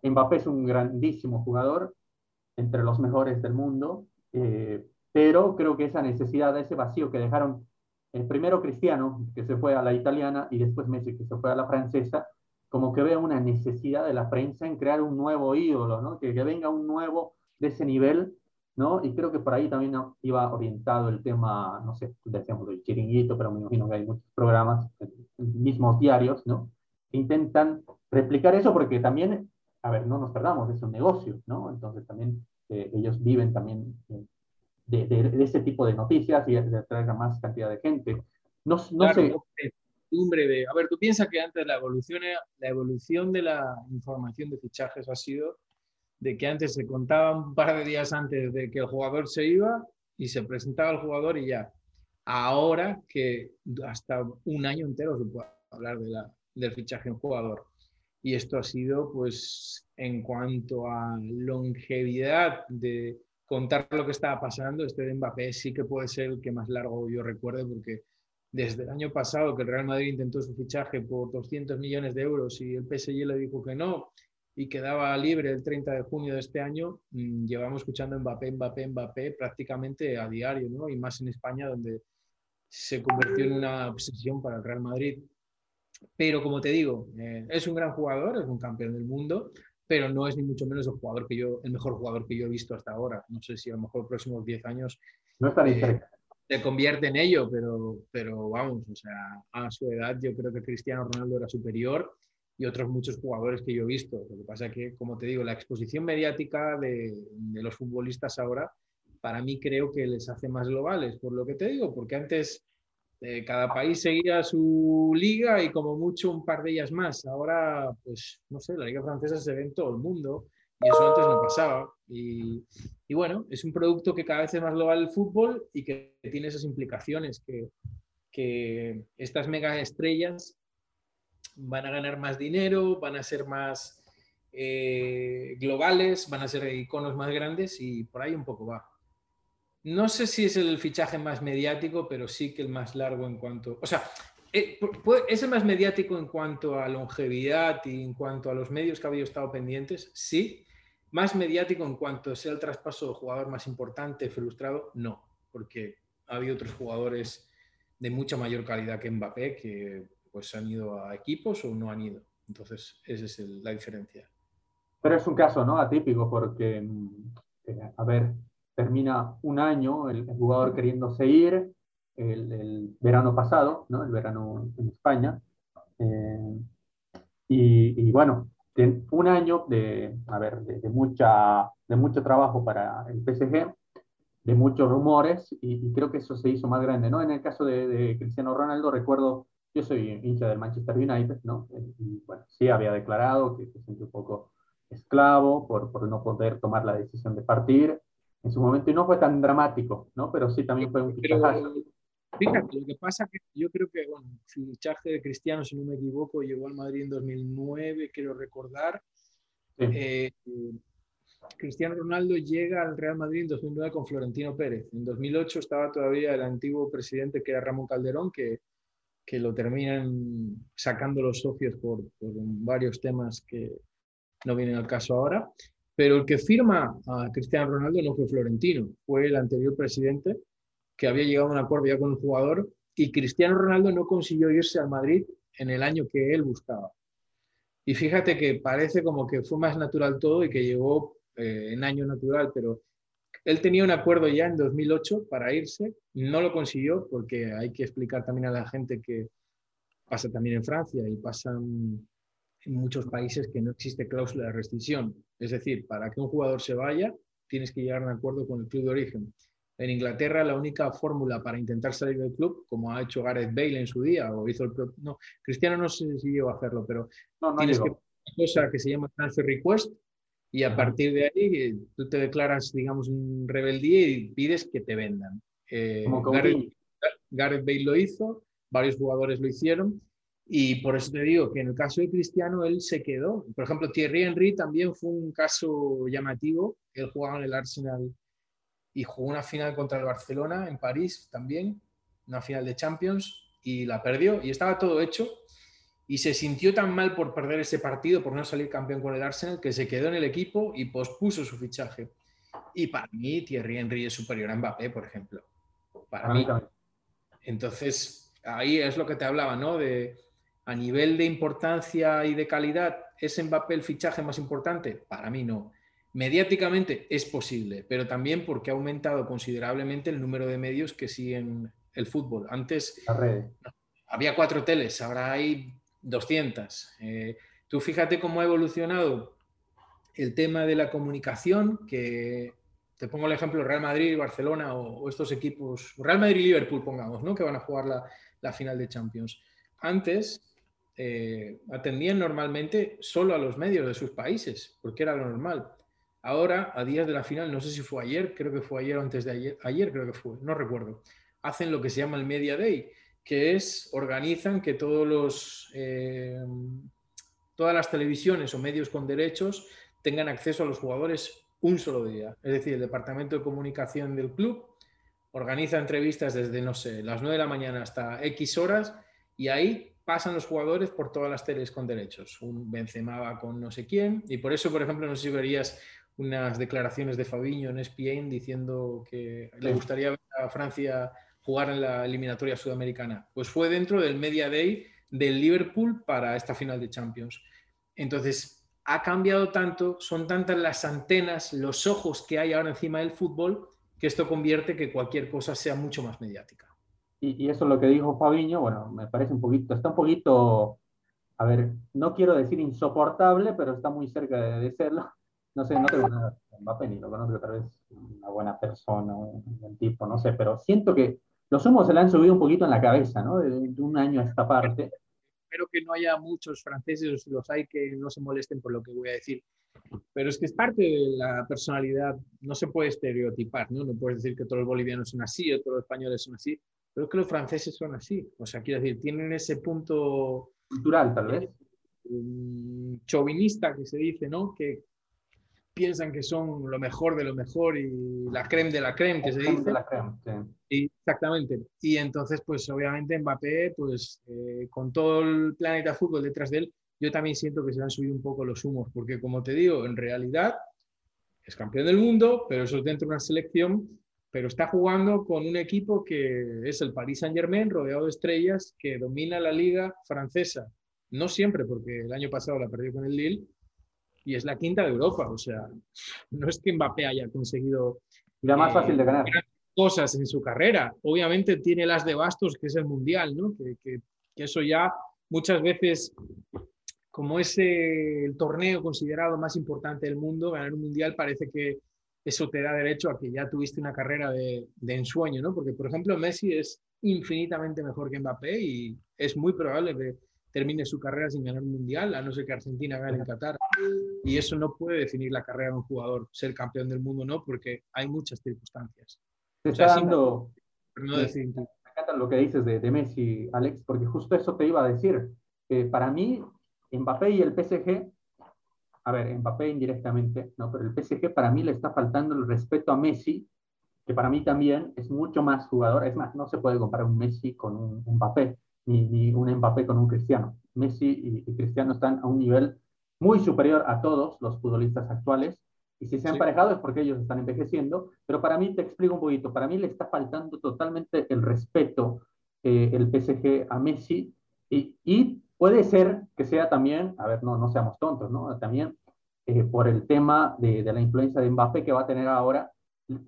Mbappé es un grandísimo jugador, entre los mejores del mundo, eh, pero creo que esa necesidad, ese vacío que dejaron el primero Cristiano, que se fue a la italiana, y después Messi, que se fue a la francesa, como que veo una necesidad de la prensa en crear un nuevo ídolo, ¿no? que, que venga un nuevo de ese nivel, ¿no? Y creo que por ahí también iba orientado el tema, no sé, decíamos el chiringuito, pero me imagino que hay muchos programas, mismos diarios, ¿no? Que intentan replicar eso porque también, a ver, no nos perdamos, es un negocio, ¿no? Entonces también ellos viven también eh, de, de, ese tipo de noticias y de atraer a más cantidad de gente. No, no sé. De, a ver, tú piensas que antes la evolución, la evolución de la información de fichajes ha sido de que antes se contaba un par de días antes de que el jugador se iba y se presentaba el jugador y ya. Ahora que hasta un año entero se puede hablar de la, del fichaje en jugador. Y esto ha sido, pues, en cuanto a longevidad de contar lo que estaba pasando, este de Mbappé sí que puede ser el que más largo yo recuerde, porque desde el año pasado que el Real Madrid intentó su fichaje por 200 millones de euros y el PSG le dijo que no y quedaba libre el 30 de junio de este año, mm, llevamos escuchando Mbappé, Mbappé, Mbappé prácticamente a diario, ¿no? Y más en España, donde se convirtió en una obsesión para el Real Madrid. Pero como te digo, eh, es un gran jugador, es un campeón del mundo, pero no es ni mucho menos el jugador que yo, el mejor jugador que yo he visto hasta ahora. No sé si a lo mejor los próximos 10 años no eh, se convierte en ello, pero, pero vamos, o sea, a su edad yo creo que Cristiano Ronaldo era superior y otros muchos jugadores que yo he visto. Lo que pasa es que, como te digo, la exposición mediática de, de los futbolistas ahora, para mí creo que les hace más globales, por lo que te digo, porque antes eh, cada país seguía su liga y como mucho un par de ellas más. Ahora, pues, no sé, la liga francesa se ve en todo el mundo y eso antes no pasaba. Y, y bueno, es un producto que cada vez es más global el fútbol y que tiene esas implicaciones, que, que estas mega estrellas van a ganar más dinero, van a ser más eh, globales, van a ser iconos más grandes y por ahí un poco va. No sé si es el fichaje más mediático, pero sí que el más largo en cuanto. O sea, eh, ¿es el más mediático en cuanto a longevidad y en cuanto a los medios que había estado pendientes? Sí. Más mediático en cuanto sea el traspaso del jugador más importante, frustrado, no, porque ha habido otros jugadores de mucha mayor calidad que Mbappé que pues han ido a equipos o no han ido. Entonces, esa es la diferencia. Pero es un caso ¿no? atípico porque, mm, eh, a ver, termina un año el, jugador queriendo seguir el, verano pasado, ¿no? el verano en España. Eh, y, bueno, un año de, a ver, de, mucha, de mucho trabajo para el PSG, de muchos rumores, y, creo que eso se hizo más grande. ¿no? En el caso de, de Cristiano Ronaldo, recuerdo yo soy hincha del Manchester United, ¿no? Y bueno, sí había declarado que se sentía un poco esclavo por, por no poder tomar la decisión de partir en su momento y no fue tan dramático, ¿no? Pero sí también fue un fichaje. Fíjate, lo que pasa que yo creo que, bueno, fichaje de Cristiano, si no me equivoco, llegó al Madrid en 2009, quiero recordar. Eh, Cristiano Ronaldo llega al Real Madrid en 2009 con Florentino Pérez. En 2008 estaba todavía el antiguo presidente que era Ramón Calderón, que que lo terminan sacando los socios por, varios temas que no vienen al caso ahora. Pero el que firma a Cristiano Ronaldo no fue Florentino, fue el anterior presidente que había llegado a un acuerdo ya con el jugador y Cristiano Ronaldo no consiguió irse al Madrid en el año que él buscaba. Y fíjate que parece como que fue más natural todo y que llegó eh, en año natural, pero él tenía un acuerdo ya en 2008 para irse, no lo consiguió porque hay que explicar también a la gente que pasa también en Francia y pasa en muchos países que no existe cláusula de rescisión. Es decir, para que un jugador se vaya, tienes que llegar a un acuerdo con el club de origen. En Inglaterra la única fórmula para intentar salir del club, como ha hecho Gareth Bale en su día, o hizo el no, Cristiano no sé si llegó a hacerlo, pero tienes que una cosa que se llama transfer request, y a partir de ahí eh, tú te declaras, digamos, un rebeldía y pides que te vendan. Eh, Gareth, Bale lo hizo, varios jugadores lo hicieron y por eso te digo que en el caso de Cristiano él se quedó. Por ejemplo, Thierry Henry también fue un caso llamativo. Él jugaba en el Arsenal y jugó una final contra el Barcelona en París también, una final de Champions y la perdió y estaba todo hecho y se sintió tan mal por perder ese partido, por no salir campeón con el Arsenal, que se quedó en el equipo y pospuso su fichaje. Y para mí, Thierry Henry es superior a Mbappé, por ejemplo. Para mí. Entonces, ahí es lo que te hablaba, ¿no? De a nivel de importancia y de calidad, ¿es Mbappé el fichaje más importante? Para mí no. Mediáticamente es posible, pero también porque ha aumentado considerablemente el número de medios que siguen el fútbol. Antes había cuatro teles, ahora hay 200. Eh, tú fíjate cómo ha evolucionado el tema de la comunicación, que te pongo el ejemplo Real Madrid, Barcelona o, estos equipos, Real Madrid y Liverpool, pongamos, ¿no? que van a jugar la, final de Champions. Antes eh, atendían normalmente solo a los medios de sus países, porque era lo normal. Ahora, a días de la final, no sé si fue ayer, creo que fue ayer o antes de ayer, ayer creo que fue, no recuerdo, hacen lo que se llama el Media Day, que es, organizan que todos los, eh, todas las televisiones o medios con derechos tengan acceso a los jugadores un solo día. Es decir, el departamento de comunicación del club organiza entrevistas desde, no sé, las 9 de la mañana hasta X horas y ahí pasan los jugadores por todas las teles con derechos. Un Benzema va con no sé quién y por eso, por ejemplo, no sé si verías unas declaraciones de Fabiño en ESPN diciendo que le gustaría ver a Francia jugar en la eliminatoria sudamericana? Pues fue dentro del Media Day del Liverpool para esta final de Champions. Entonces, ha cambiado tanto, son tantas las antenas, los ojos que hay ahora encima del fútbol, que esto convierte que cualquier cosa sea mucho más mediática. Y, eso es lo que dijo Fabiño, bueno, me parece un poquito, está un poquito, a ver, no quiero decir insoportable, pero está muy cerca de, serlo. No sé, no tengo nada Mbappé ni lo conozco, tal vez una buena persona, un buen tipo, no sé, pero siento que los humos se le han subido un poquito en la cabeza, ¿no? De, un año a esta parte. Espero que no haya muchos franceses, o si los hay, que no se molesten por lo que voy a decir. Pero es que es parte de la personalidad, no se puede estereotipar, ¿no? No puedes decir que todos los bolivianos son así o todos los españoles son así, pero es que los franceses son así. O sea, quiero decir, tienen ese punto... Cultural, tal vez. Mm, chauvinista que se dice, ¿no? Que piensan que son lo mejor de lo mejor y la creme de la creme, que se dice. la creme, sí. exactamente. Y entonces, pues obviamente Mbappé, pues eh, con todo el planeta fútbol detrás de él, yo también siento que se han subido un poco los humos, porque como te digo, en realidad es campeón del mundo, pero eso es dentro de una selección, pero está jugando con un equipo que es el Paris Saint Germain, rodeado de estrellas, que domina la liga francesa No siempre, porque el año pasado la perdió con el Lille y es la quinta de Europa. O sea, no es que Mbappé haya conseguido. La más fácil de ganar. Cosas en su carrera. Obviamente tiene las de bastos, que es el mundial, ¿no? Que, que, que eso ya muchas veces como es el torneo considerado más importante del mundo, ganar un mundial parece que eso te da derecho a que ya tuviste una carrera de, ensueño, ¿no? Porque, por ejemplo, Messi es infinitamente mejor que Mbappé y es muy probable que termine su carrera sin ganar un mundial, a no ser que Argentina gane en Qatar. Y eso no puede definir la carrera de un jugador, ser campeón del mundo, ¿no? Porque hay muchas circunstancias. Te está dando... No decir... Me encanta lo que dices de, de Messi, Alex, porque justo eso te iba a decir. que para mí, Mbappé y el PSG, a ver, Mbappé indirectamente, ¿no? pero el PSG para mí le está faltando el respeto a Messi, que para mí también es mucho más jugador. Es más, no se puede comparar un Messi con un Mbappé, ni, ni un Mbappé con un Cristiano. Messi y, Cristiano están a un nivel muy superior a todos los futbolistas actuales. Y si se han emparejado es porque ellos están envejeciendo. Pero para mí, te explico un poquito, para mí le está faltando totalmente el respeto eh, el PSG a Messi. Y, y Puede ser que sea también, a ver, no, no seamos tontos, ¿no? También eh, por el tema de, de, la influencia de Mbappé que va a tener ahora.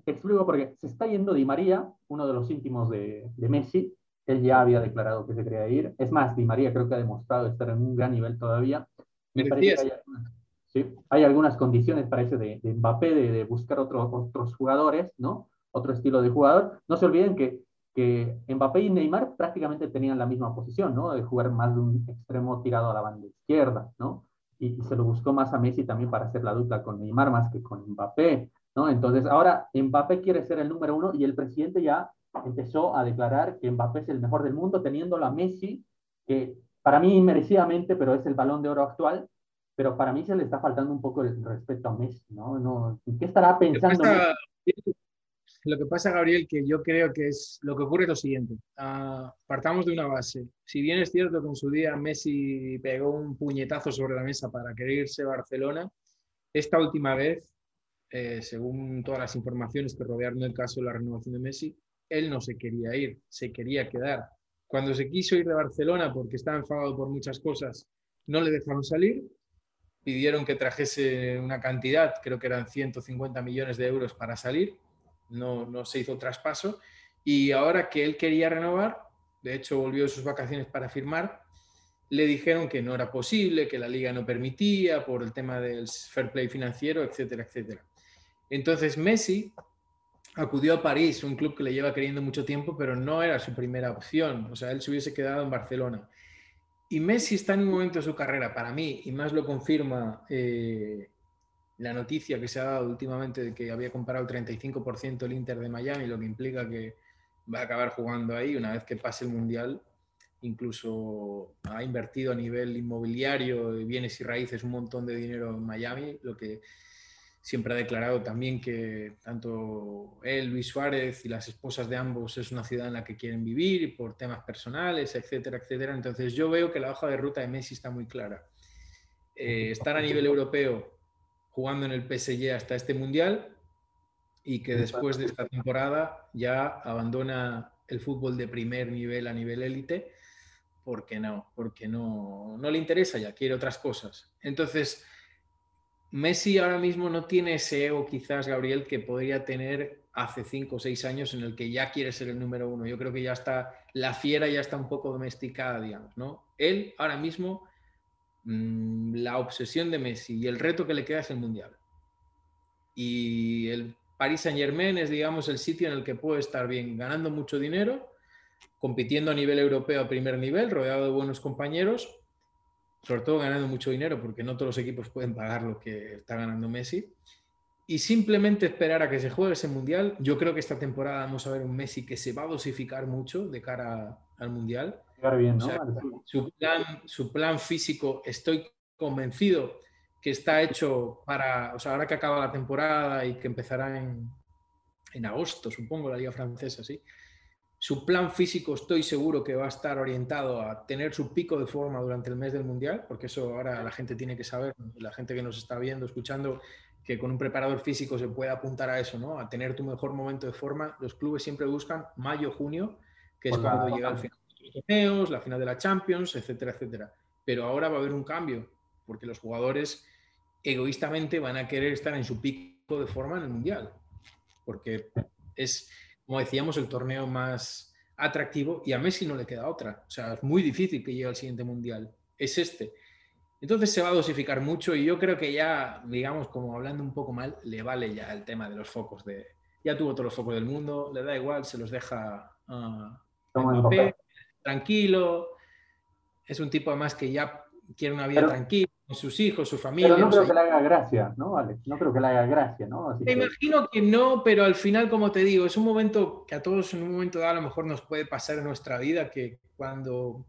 Te explico porque se está yendo Di María, uno de los íntimos de, de Messi. Él ya había declarado que se quería ir. Es más, Di María creo que ha demostrado estar en un gran nivel todavía. Me parece que hay algunas, ¿sí? hay algunas condiciones, parece, de, de Mbappé de, de buscar otro, otros jugadores, ¿no? Otro estilo de jugador. No se olviden que que Mbappé y Neymar prácticamente tenían la misma posición, ¿no? De jugar más de un extremo tirado a la banda izquierda, ¿no? Y, se lo buscó más a Messi también para hacer la dupla con Neymar más que con Mbappé, ¿no? Entonces ahora Mbappé quiere ser el número uno y el presidente ya empezó a declarar que Mbappé es el mejor del mundo teniendo la Messi, que para mí merecidamente, pero es el balón de oro actual, pero para mí se le está faltando un poco el respeto a Messi, ¿no? no ¿Qué estará pensando? Lo que pasa, Gabriel, que yo creo que es lo que ocurre es lo siguiente. Uh, partamos de una base. Si bien es cierto que en su día Messi pegó un puñetazo sobre la mesa para querer irse a Barcelona, esta última vez, eh, según todas las informaciones que rodearon el caso de la renovación de Messi, él no se quería ir, se quería quedar. Cuando se quiso ir de Barcelona porque estaba enfadado por muchas cosas, no le dejaron salir, pidieron que trajese una cantidad, creo que eran 150 millones de euros para salir, no, no se hizo traspaso. Y ahora que él quería renovar, de hecho volvió de sus vacaciones para firmar, le dijeron que no era posible, que la liga no permitía por el tema del fair play financiero, etcétera, etcétera. Entonces Messi acudió a París, un club que le lleva queriendo mucho tiempo, pero no era su primera opción. O sea, él se hubiese quedado en Barcelona. Y Messi está en un momento de su carrera, para mí, y más lo confirma eh, la noticia que se ha dado últimamente de que había comprado el 35% el Inter de Miami, lo que implica que va a acabar jugando ahí una vez que pase el Mundial. Incluso ha invertido a nivel inmobiliario, bienes y raíces, un montón de dinero en Miami, lo que siempre ha declarado también que tanto él, Luis Suárez y las esposas de ambos es una ciudad en la que quieren vivir por temas personales, etcétera, etcétera. Entonces yo veo que la hoja de ruta de Messi está muy clara. Eh, estar a nivel europeo jugando en el PSG hasta este mundial y que después de esta temporada ya abandona el fútbol de primer nivel a nivel élite porque no, porque no, no le interesa ya, quiere otras cosas. Entonces, Messi ahora mismo no tiene ese ego quizás, Gabriel, que podría tener hace cinco o seis años en el que ya quiere ser el número uno. Yo creo que ya está, la fiera ya está un poco domesticada, digamos, ¿no? Él ahora mismo Mm, la obsesión de Messi y el reto que le queda es el Mundial. Y el Paris Saint Germain es, digamos, el sitio en el que puede estar bien, ganando mucho dinero, compitiendo a nivel europeo a primer nivel, rodeado de buenos compañeros, sobre todo ganando mucho dinero, porque no todos los equipos pueden pagar lo que está ganando Messi. Y simplemente esperar a que se juegue ese Mundial. Yo creo que esta temporada vamos a ver un Messi que se va a dosificar mucho de cara al Mundial su, plan, su plan físico, estoy convencido que está hecho para, o sea, ahora que acaba la temporada y que empezará en, en agosto, supongo, la Liga Francesa, sí. Su plan físico estoy seguro que va a estar orientado a tener su pico de forma durante el mes del Mundial, porque eso ahora la gente tiene que saber, la gente que nos está viendo, escuchando, que con un preparador físico se puede apuntar a eso, ¿no? A tener tu mejor momento de forma. Los clubes siempre buscan mayo, junio, que es cuando llega el final torneos, la final de la Champions, etcétera, etcétera. pero ahora va a haber un cambio, porque los jugadores egoístamente van a querer estar en su pico de forma en el Mundial, porque es, como decíamos, el torneo más atractivo y a Messi no le queda otra. O sea, es muy difícil que llegue al siguiente Mundial. Es este. Entonces se va a dosificar mucho y yo creo que ya, digamos, como hablando un poco mal, le vale ya el tema de los focos. De, ya tuvo todos los focos del mundo, le da igual, se los deja a tranquilo. Es un tipo además que ya quiere una vida tranquila con sus hijos, su familia. Pero no creo que le haga gracia, ¿no, Alex? No creo que le haga gracia, ¿no? Me imagino que no, pero al final, como te digo, es un momento que a todos en un momento dado a lo mejor nos puede pasar en nuestra vida, que cuando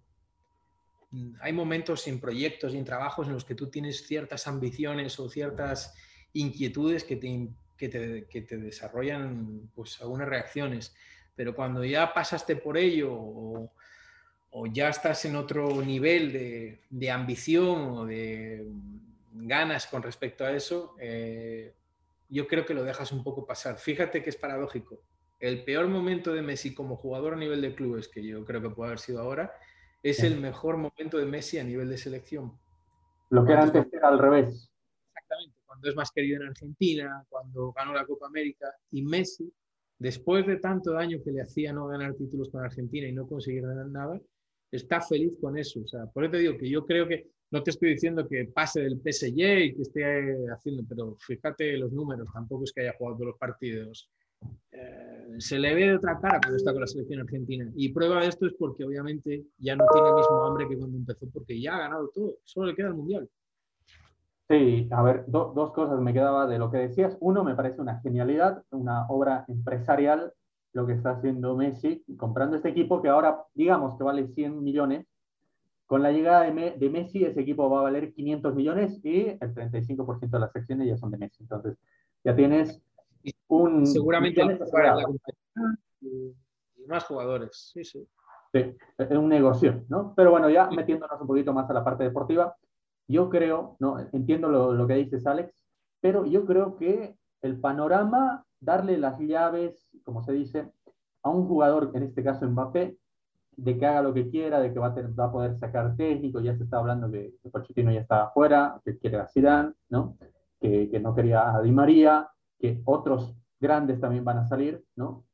hay momentos en proyectos en trabajos en los que tú tienes ciertas ambiciones o ciertas inquietudes que te, que te, que te desarrollan pues, algunas reacciones, pero cuando ya pasaste por ello o, o ya estás en otro nivel de, ambición o de ganas con respecto a eso, eh, yo creo que lo dejas un poco pasar. Fíjate que es paradójico. El peor momento de Messi como jugador a nivel de clubes, que yo creo que puede haber sido ahora, es el mejor momento de Messi a nivel de selección. Lo que era antes era al revés. Exactamente, cuando es más querido en Argentina, cuando ganó la Copa América y Messi, después de tanto daño que le hacía no ganar títulos con Argentina y no conseguir ganar nada, está feliz con eso. O sea, por eso te digo que yo creo que no te estoy diciendo que pase del PSG y que esté haciendo, pero fíjate los números, tampoco es que haya jugado todos los partidos. Eh, se le ve de otra cara cuando está con la selección argentina. Y prueba de esto es porque obviamente ya no tiene el mismo hambre que cuando empezó, porque ya ha ganado todo, solo le queda el Mundial. Sí, a ver, dos cosas me quedaba de lo que decías. Uno, me parece una genialidad, una obra empresarial lo que está haciendo Messi, comprando este equipo que ahora, digamos que vale 100 millones. Con la llegada de, Messi, ese equipo va a valer 500 millones y el 35% de las acciones ya son de Messi. Entonces, ya tienes un... Seguramente para la compañía y más jugadores, sí, sí. Sí, es un negocio, ¿no? Pero bueno, ya metiéndonos un poquito más a la parte deportiva, yo creo, ¿no? Entiendo lo, lo que dices, Alex, pero yo creo que el panorama darle las llaves, como se dice, a un jugador, en este caso Mbappé, de que haga lo que quiera, de que va a, va a poder sacar técnico, ya se está hablando que, que Pochettino ya está afuera, que quiere a Zidane, ¿no? Que, no quería a Di María, que otros grandes también van a salir, ¿no?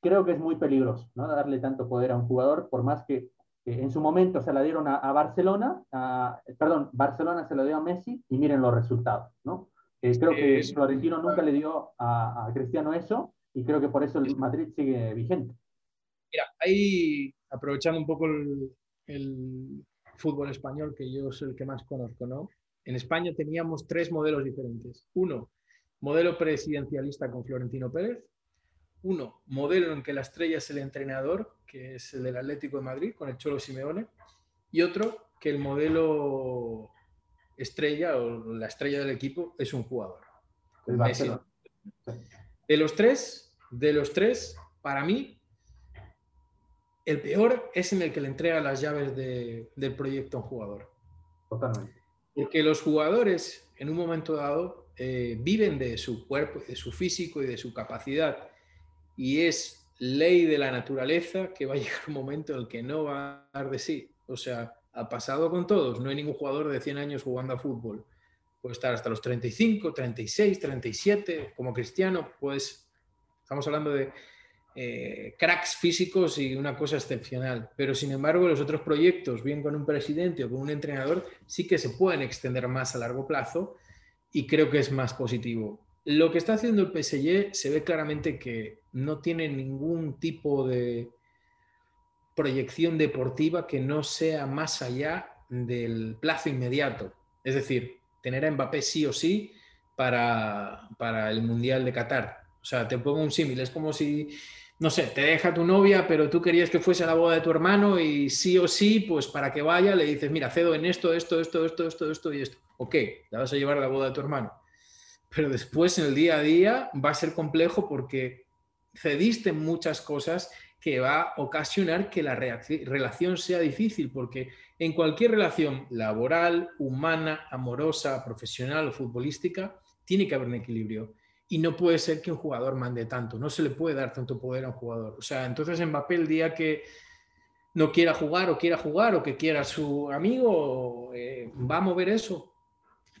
Creo que es muy peligroso, ¿no? Darle tanto poder a un jugador, por más que, en su momento se la dieron a, Barcelona, a, perdón, Barcelona se lo dio a Messi y miren los resultados, ¿no? Creo que Florentino nunca le dio a, Cristiano eso y creo que por eso el Madrid sigue vigente. Mira, ahí aprovechando un poco el, fútbol español, que yo soy el que más conozco, ¿no? En España teníamos tres modelos diferentes. Uno, modelo presidencialista con Florentino Pérez. Uno, modelo en que la estrella es el entrenador, que es el del Atlético de Madrid, con el Cholo Simeone. Y otro, que el modelo estrella o la estrella del equipo es un jugador. De los tres, de los tres, para mí, el peor es en el que le entrega las llaves del proyecto a un jugador. Totalmente. Porque los jugadores, en un momento dado, eh, viven de su cuerpo, de su físico y de su capacidad. Y es ley de la naturaleza que va a llegar un momento en el que no va a dar de sí. O sea, ha pasado con todos. No hay ningún jugador de 100 años jugando a fútbol. Puede estar hasta los 35, 36, 37, como Cristiano, pues estamos hablando de eh, cracks físicos y una cosa excepcional. Pero sin embargo, los otros proyectos, bien con un presidente o con un entrenador, sí que se pueden extender más a largo plazo y creo que es más positivo. Lo que está haciendo el PSG se ve claramente que no tiene ningún tipo de, proyección deportiva que no sea más allá del plazo inmediato. Es decir, tener a Mbappé sí o sí para, para el Mundial de Qatar. O sea, te pongo un símil, es como si, no sé, te deja tu novia, pero tú querías que fuese a la boda de tu hermano y sí o sí, pues para que vaya le dices, mira, cedo en esto, esto, esto, esto, esto, esto y esto. Ok, la vas a llevar a la boda de tu hermano. Pero después en el día a día va a ser complejo porque cediste muchas cosas que va a ocasionar que la relación sea difícil, porque en cualquier relación laboral, humana, amorosa, profesional o futbolística, tiene que haber un equilibrio. Y no puede ser que un jugador mande tanto, no se le puede dar tanto poder a un jugador. O sea, entonces Mbappé el día que no quiera jugar o quiera jugar o que quiera su amigo, eh, va a mover eso.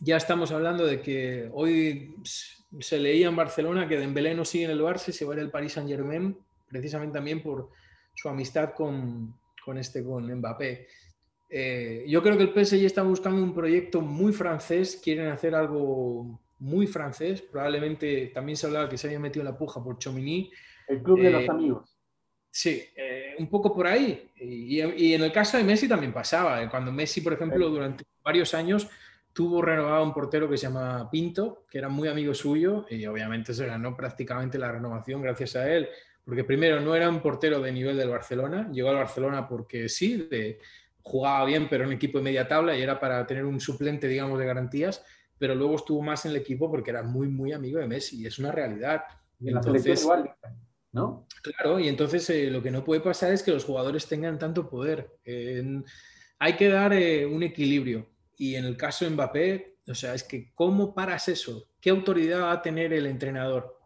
Ya estamos hablando de que hoy se leía en Barcelona que Dembélé no sigue en el Barça y se va a ir al Paris Saint Germain, precisamente también por su amistad con, con este, con Mbappé. Eh, yo creo que el PSG está buscando un proyecto muy francés, quieren hacer algo muy francés, probablemente también se hablaba que se había metido en la puja por Chomini. El club de los eh, amigos. Sí, eh, un poco por ahí. Y, y, en el caso de Messi también pasaba. Cuando Messi, por ejemplo, durante varios años tuvo renovado un portero que se llama Pinto, que era muy amigo suyo y obviamente se ganó prácticamente la renovación gracias a él. Porque primero no era un portero de nivel del Barcelona, llegó al Barcelona porque sí, de, jugaba bien, pero en un equipo de media tabla y era para tener un suplente, digamos, de garantías, pero luego estuvo más en el equipo porque era muy, muy amigo de Messi y es una realidad. Y en entonces, la igual, ¿no? Claro, y entonces eh, lo que no puede pasar es que los jugadores tengan tanto poder. hay que dar eh, un equilibrio. Y en el caso de Mbappé, o sea, es que ¿cómo paras eso? ¿Qué autoridad va a tener el entrenador?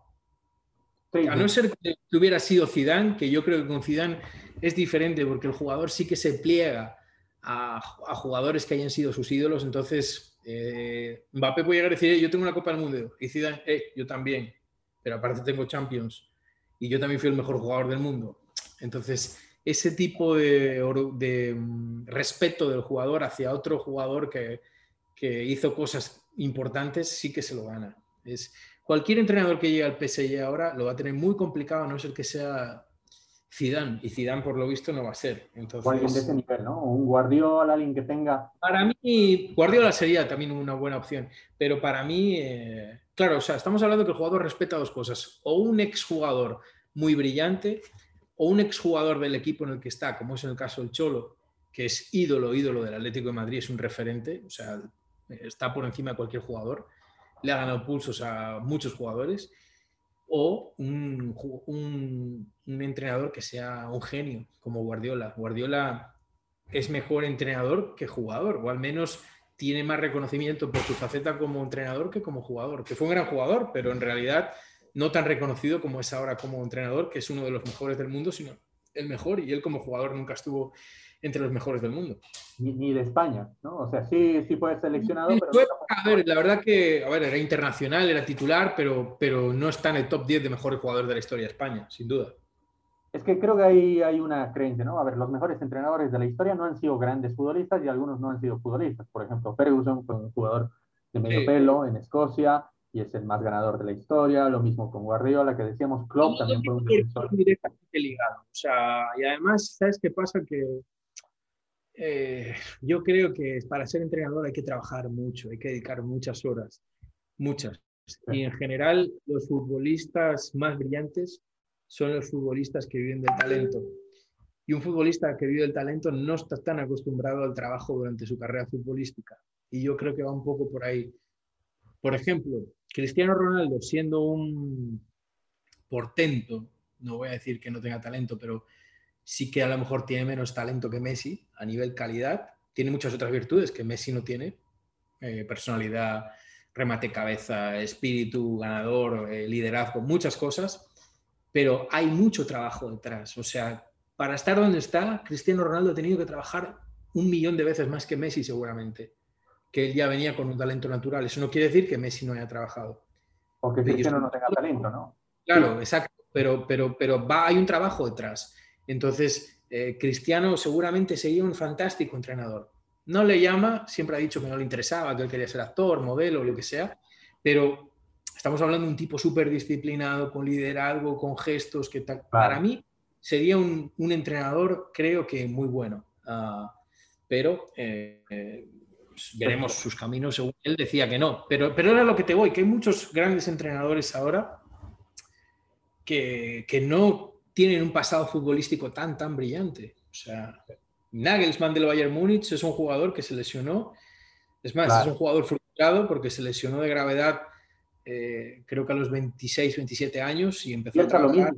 A no ser que hubiera sido Zidane, que yo creo que con Zidane es diferente porque el jugador sí que se pliega a, jugadores que hayan sido sus ídolos. Entonces, eh, Mbappé puede llegar a decir, yo tengo una Copa del Mundo. Y Zidane, eh, yo también. Pero aparte tengo Champions. Y yo también fui el mejor jugador del mundo. Entonces, ese tipo de, de mm, respeto del jugador hacia otro jugador que, que, hizo cosas importantes, sí que se lo gana. Es, cualquier entrenador que llegue al PSG ahora lo va a tener muy complicado, a no ser que sea Zidane, y Zidane por lo visto no va a ser. Entonces, alguien de ese nivel, ¿no? Un Guardiola, alguien que tenga... Para mí, Guardiola sería también una buena opción, pero para mí, eh, claro, o sea, estamos hablando que el jugador respeta dos cosas, o un exjugador muy brillante, o un exjugador del equipo en el que está, como es en el caso del Cholo, que es ídolo, ídolo del Atlético de Madrid, es un referente, o sea, está por encima de cualquier jugador, le ha ganado pulsos a muchos jugadores, o un, entrenador que sea un genio, como Guardiola. Guardiola es mejor entrenador que jugador, o al menos tiene más reconocimiento por su faceta como entrenador que como jugador, que fue un gran jugador, pero en realidad no tan reconocido como es ahora como entrenador, que es uno de los mejores del mundo, sino el mejor, y él como jugador nunca estuvo entre los mejores del mundo. Ni, de España, ¿no? O sea, sí, sí fue seleccionado, pero... a ver, la verdad que, a ver, era internacional, era titular, pero, pero no está en el top 10 de mejores jugadores de la historia de España, sin duda. Es que creo que ahí hay una creencia, ¿no? A ver, los mejores entrenadores de la historia no han sido grandes futbolistas y algunos no han sido futbolistas. Por ejemplo, Ferguson fue un jugador de medio pelo en Escocia y es el más ganador de la historia. Lo mismo con Guardiola, que decíamos, Klopp también fue un defensor. directamente ligado. O sea, y además, ¿sabes qué pasa? Que eh, yo creo que para ser entrenador hay que trabajar mucho, hay que dedicar muchas horas, muchas. Y en general los futbolistas más brillantes son los futbolistas que viven del talento. Y un futbolista que vive del talento no está tan acostumbrado al trabajo durante su carrera futbolística. Y yo creo que va un poco por ahí. Por ejemplo, Cristiano Ronaldo siendo un portento, no voy a decir que no tenga talento, pero sí que a lo mejor tiene menos talento que Messi a nivel calidad, tiene muchas otras virtudes que Messi no tiene, eh, personalidad, remate cabeza, espíritu ganador, eh, liderazgo, muchas cosas, pero hay mucho trabajo detrás. O sea, para estar donde está, Cristiano Ronaldo ha tenido que trabajar un millón de veces más que Messi seguramente, que él ya venía con un talento natural. Eso no quiere decir que Messi no haya trabajado. O que Cristiano no tenga talento, ¿no? Claro, exacto, pero, pero, pero va, hay un trabajo detrás. Entonces, eh, Cristiano seguramente sería un fantástico entrenador. No le llama, siempre ha dicho que no le interesaba, que él quería ser actor, modelo, lo que sea, pero estamos hablando de un tipo súper disciplinado, con liderazgo, con gestos, que para mí sería un, entrenador, creo que muy bueno. Ah, pero eh, pues, veremos sus caminos según él decía que no. Pero, pero era lo que te voy, que hay muchos grandes entrenadores ahora que, que no tienen un pasado futbolístico tan, tan brillante. O sea, Nagelsmann del Bayern Múnich es un jugador que se lesionó. Es más, es un jugador frustrado porque se lesionó de gravedad, eh, creo que a los 26, 27 años y empezó a trabajar.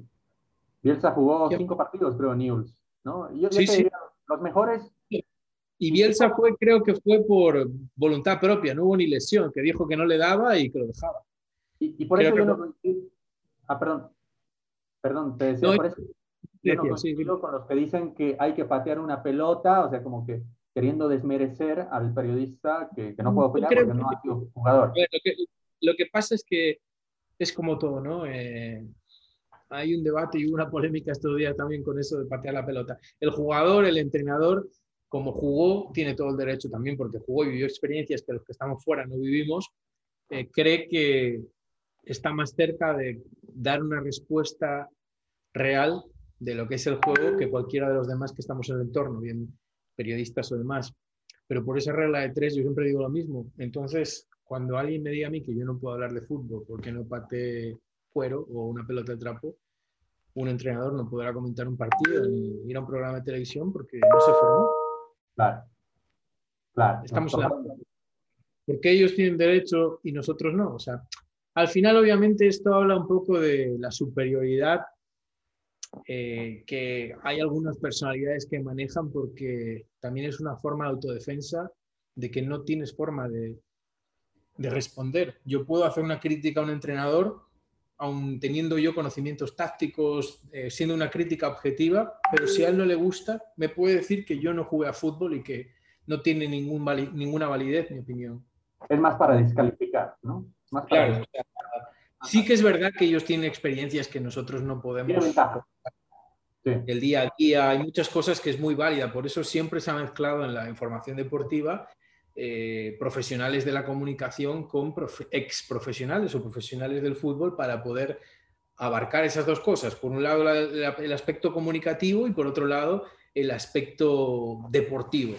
Bielsa jugó cinco partidos, creo, Newell's, ¿no? Yo, sí, sí. los mejores. Y Bielsa fue, creo que fue por voluntad propia, no hubo ni lesión, que dijo que no le daba y que lo dejaba. Y, por eso yo no... Ah, perdón. Perdón, te decía por eso. no con los que dicen que hay que patear una pelota, o sea, como que queriendo desmerecer al periodista que, no puede opinar porque no ha sido jugador. Lo que, pasa es que es como todo, ¿no? Eh, hay un debate y una polémica estos días también con eso de patear la pelota. El jugador, el entrenador, como jugó, tiene todo el derecho también, porque jugó y vivió experiencias que los que estamos fuera no vivimos, eh, cree que está más cerca de dar una respuesta real de lo que es el juego que cualquiera de los demás que estamos en el entorno, bien periodistas o demás. Pero por esa regla de tres yo siempre digo lo mismo. Entonces, cuando alguien me diga a mí que yo no puedo hablar de fútbol porque no pate cuero o una pelota de trapo, un entrenador no podrá comentar un partido ni ir a un programa de televisión porque no se formó. Claro. Claro. Estamos hablando. Porque ellos tienen derecho y nosotros no. O sea, al final, obviamente, esto habla un poco de la superioridad eh, que hay algunas personalidades que manejan porque también es una forma de autodefensa de que no tienes forma de, de responder. Yo puedo hacer una crítica a un entrenador, aun teniendo yo conocimientos tácticos, eh, siendo una crítica objetiva, pero si a él no le gusta, me puede decir que yo no jugué a fútbol y que no tiene ningún ninguna validez mi opinión. Es más para descalificar, ¿no? Más claro, sí que es verdad que ellos tienen experiencias que nosotros no podemos el día a día. Hay muchas cosas que es muy válida, por eso siempre se ha mezclado en la información deportiva eh, profesionales de la comunicación con ex profesionales o profesionales del fútbol para poder abarcar esas dos cosas. Por un lado el aspecto comunicativo y por otro lado el aspecto deportivo.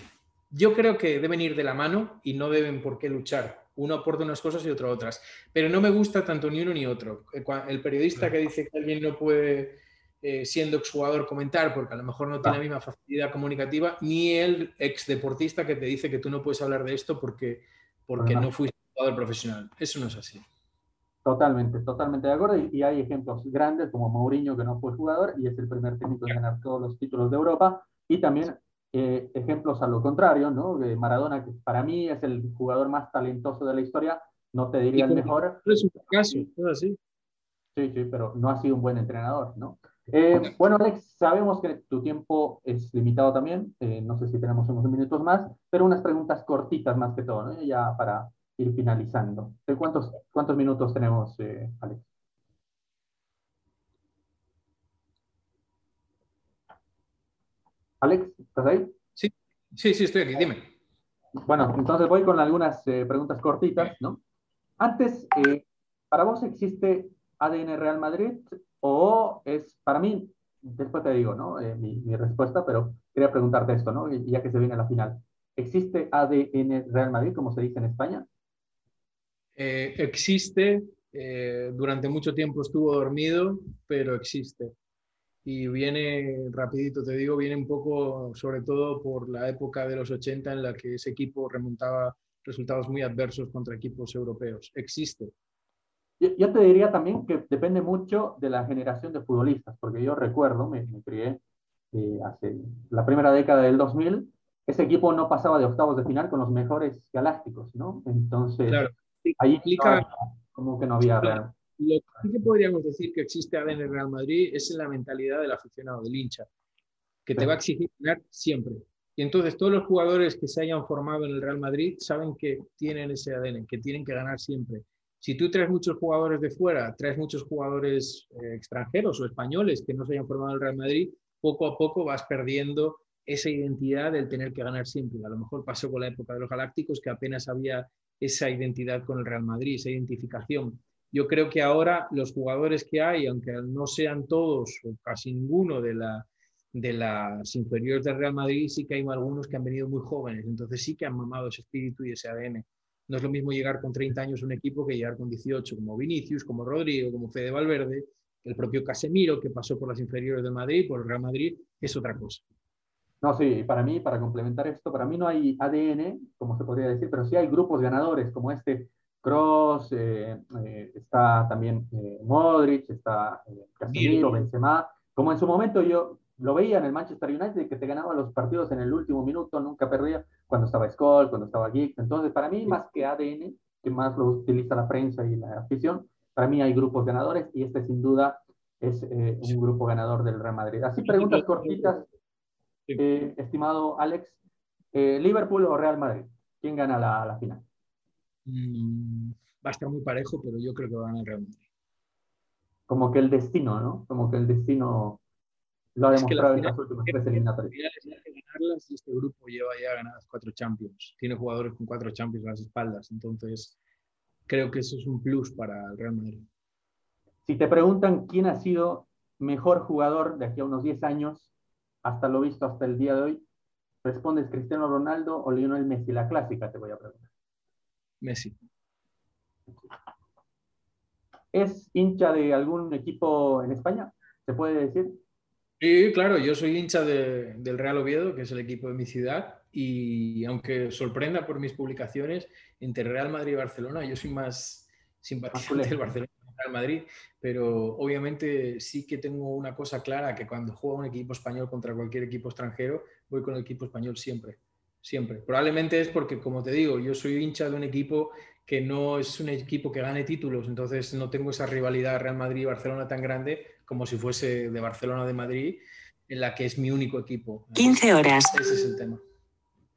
Yo creo que deben ir de la mano y no deben por qué luchar. Uno aporta unas cosas y otro otras. Pero no me gusta tanto ni uno ni otro. El periodista que dice que alguien no puede eh, siendo exjugador comentar, porque a lo mejor no tiene la misma facilidad comunicativa, ni el ex deportista que te dice que tú no puedes hablar de esto porque, porque no fuiste jugador profesional. Eso no es así. Totalmente, totalmente de acuerdo. Y, hay ejemplos grandes como Mourinho, que no fue jugador y es el primer técnico en ganar todos los títulos de Europa. Y también eh, ejemplos a lo contrario, ¿no? De Maradona, que para mí es el jugador más talentoso de la historia, no te diría el mejor. Es un caso, es así. Sí, sí, pero no ha sido un buen entrenador, ¿no? Eh, bueno, Alex, sabemos que tu tiempo es limitado también, eh, no sé si tenemos unos minutos más, pero unas preguntas cortitas más que todo, ¿no? ya para ir finalizando. ¿De cuántos, cuántos minutos tenemos, Alex? Alex, ¿estás ahí? Sí, sí, sí, estoy aquí, dime. Bueno, entonces voy con algunas preguntas cortitas, ¿no? Antes, ¿para vos existe ADN Real Madrid o es, para mí, después te digo, ¿no? Eh, mi, respuesta, pero quería preguntarte esto, ¿no? Ya que se viene a la final. ¿Existe ADN Real Madrid, como se dice en España? Eh, existe, eh, durante mucho tiempo estuvo dormido, pero existe. Y viene, rapidito te digo, viene un poco, sobre todo por la época de los 80 en la que ese equipo remontaba resultados muy adversos contra equipos europeos. Existe. Yo, te diría también que depende mucho de la generación de futbolistas, porque yo recuerdo, me, crié eh, hace la primera década del 2000, ese equipo no pasaba de octavos de final con los mejores galácticos, ¿no? Entonces, ahí implica como que no había Lo que sí que podríamos decir que existe en el Real Madrid es la mentalidad del aficionado, del hincha, que te va a exigir ganar siempre. Y entonces todos los jugadores que se hayan formado en el Real Madrid saben que tienen ese ADN, que tienen que ganar siempre si tú traes muchos jugadores de fuera, traes muchos jugadores eh, extranjeros o españoles que no se hayan formado en el Real Madrid, poco a poco vas perdiendo esa identidad del tener que ganar siempre. A lo mejor pasó con la época de los Galácticos que apenas había esa identidad con el Real Madrid, esa identificación. Yo creo que ahora los jugadores que hay, aunque no sean todos o casi ninguno de, la, de las inferiores del Real Madrid, sí que hay algunos que han venido muy jóvenes, entonces sí que han mamado ese espíritu y ese ADN. No es lo mismo llegar con 30 años a un equipo que llegar con 18, como Vinicius, como Rodrigo, como Fede Valverde, el propio Casemiro, que pasó por las inferiores de Madrid, por el Real Madrid, es otra cosa. No, sí, para mí, para complementar esto, para mí no hay ADN, como se podría decir, pero sí hay grupos ganadores, como este Cross, eh, eh, está también eh, Modric, está Casemiro, Benzema, como en su momento yo lo veía en el Manchester United que te ganaba los partidos en el último minuto, nunca perdía cuando estaba Skoll, cuando estaba Giggs. Entonces, para mí, más que ADN, que más lo utiliza la prensa y la afición, para mí hay grupos ganadores y este sin duda es eh, un grupo ganador del Real Madrid. Así preguntas cortitas, eh, estimado Alex. Eh, ¿Liverpool o Real Madrid? ¿Quién gana la, final? Mm, va a estar muy parejo, pero yo creo que va a ganar el Real Madrid. Como que el destino, ¿no? Como que el destino lo ha demostrado en las últimas tres eliminatorias. Este grupo lleva ya ganadas cuatro Champions. Tiene jugadores con cuatro Champions a las espaldas. Entonces, creo que eso es un plus para el Real Madrid. Si te preguntan quién ha sido mejor jugador de aquí a unos 10 años, hasta lo visto hasta el día de hoy, respondes Cristiano Ronaldo o Lionel Messi, la clásica te voy a preguntar. Messi. ¿Es hincha de algún equipo en España? ¿Se puede decir? Sí, claro, yo soy hincha del Real Oviedo, que es el equipo de mi ciudad, y aunque sorprenda por mis publicaciones, entre Real Madrid y Barcelona, yo soy más simpatizante del Barcelona que del Real Madrid, pero obviamente sí que tengo una cosa clara, que cuando juego un equipo español contra cualquier equipo extranjero, voy con el equipo español siempre, siempre. Probablemente es porque, como te digo, yo soy hincha de un equipo que no es un equipo que gane títulos, entonces no tengo esa rivalidad Real Madrid-Barcelona tan grande como si fuese de Barcelona de Madrid, en la que es mi único equipo. 15 horas. Ese es el tema.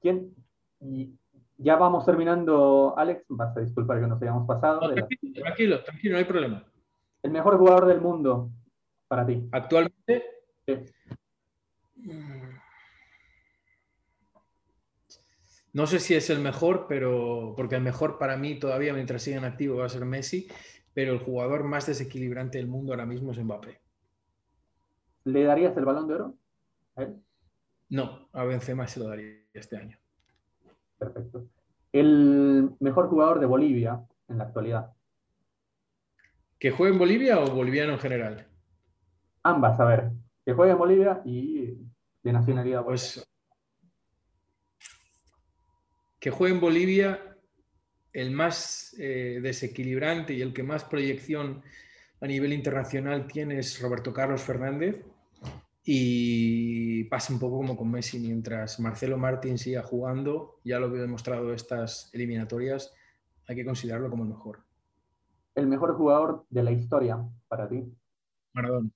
¿Quién? Y ya vamos terminando, Alex, vas a disculpar que nos hayamos pasado. tranquilo, tranquilo, no hay problema. El mejor jugador del mundo para ti. Actualmente. No sé si es el mejor, pero porque el mejor para mí todavía mientras siga en activo va a ser Messi, pero el jugador más desequilibrante del mundo ahora mismo es Mbappé. ¿Le darías el balón de oro a él? No, a Benzema se lo daría este año. Perfecto. El mejor jugador de Bolivia en la actualidad. ¿Que juegue en Bolivia o boliviano en general? Ambas, a ver. Que juegue en Bolivia y de nacionalidad. Pues que juegue en Bolivia, el más eh, desequilibrante y el que más proyección a nivel internacional tiene es Roberto Carlos Fernández. Y pasa un poco como con Messi, mientras Marcelo Martín siga jugando, ya lo he demostrado estas eliminatorias, hay que considerarlo como el mejor. ¿El mejor jugador de la historia para ti? Maradona.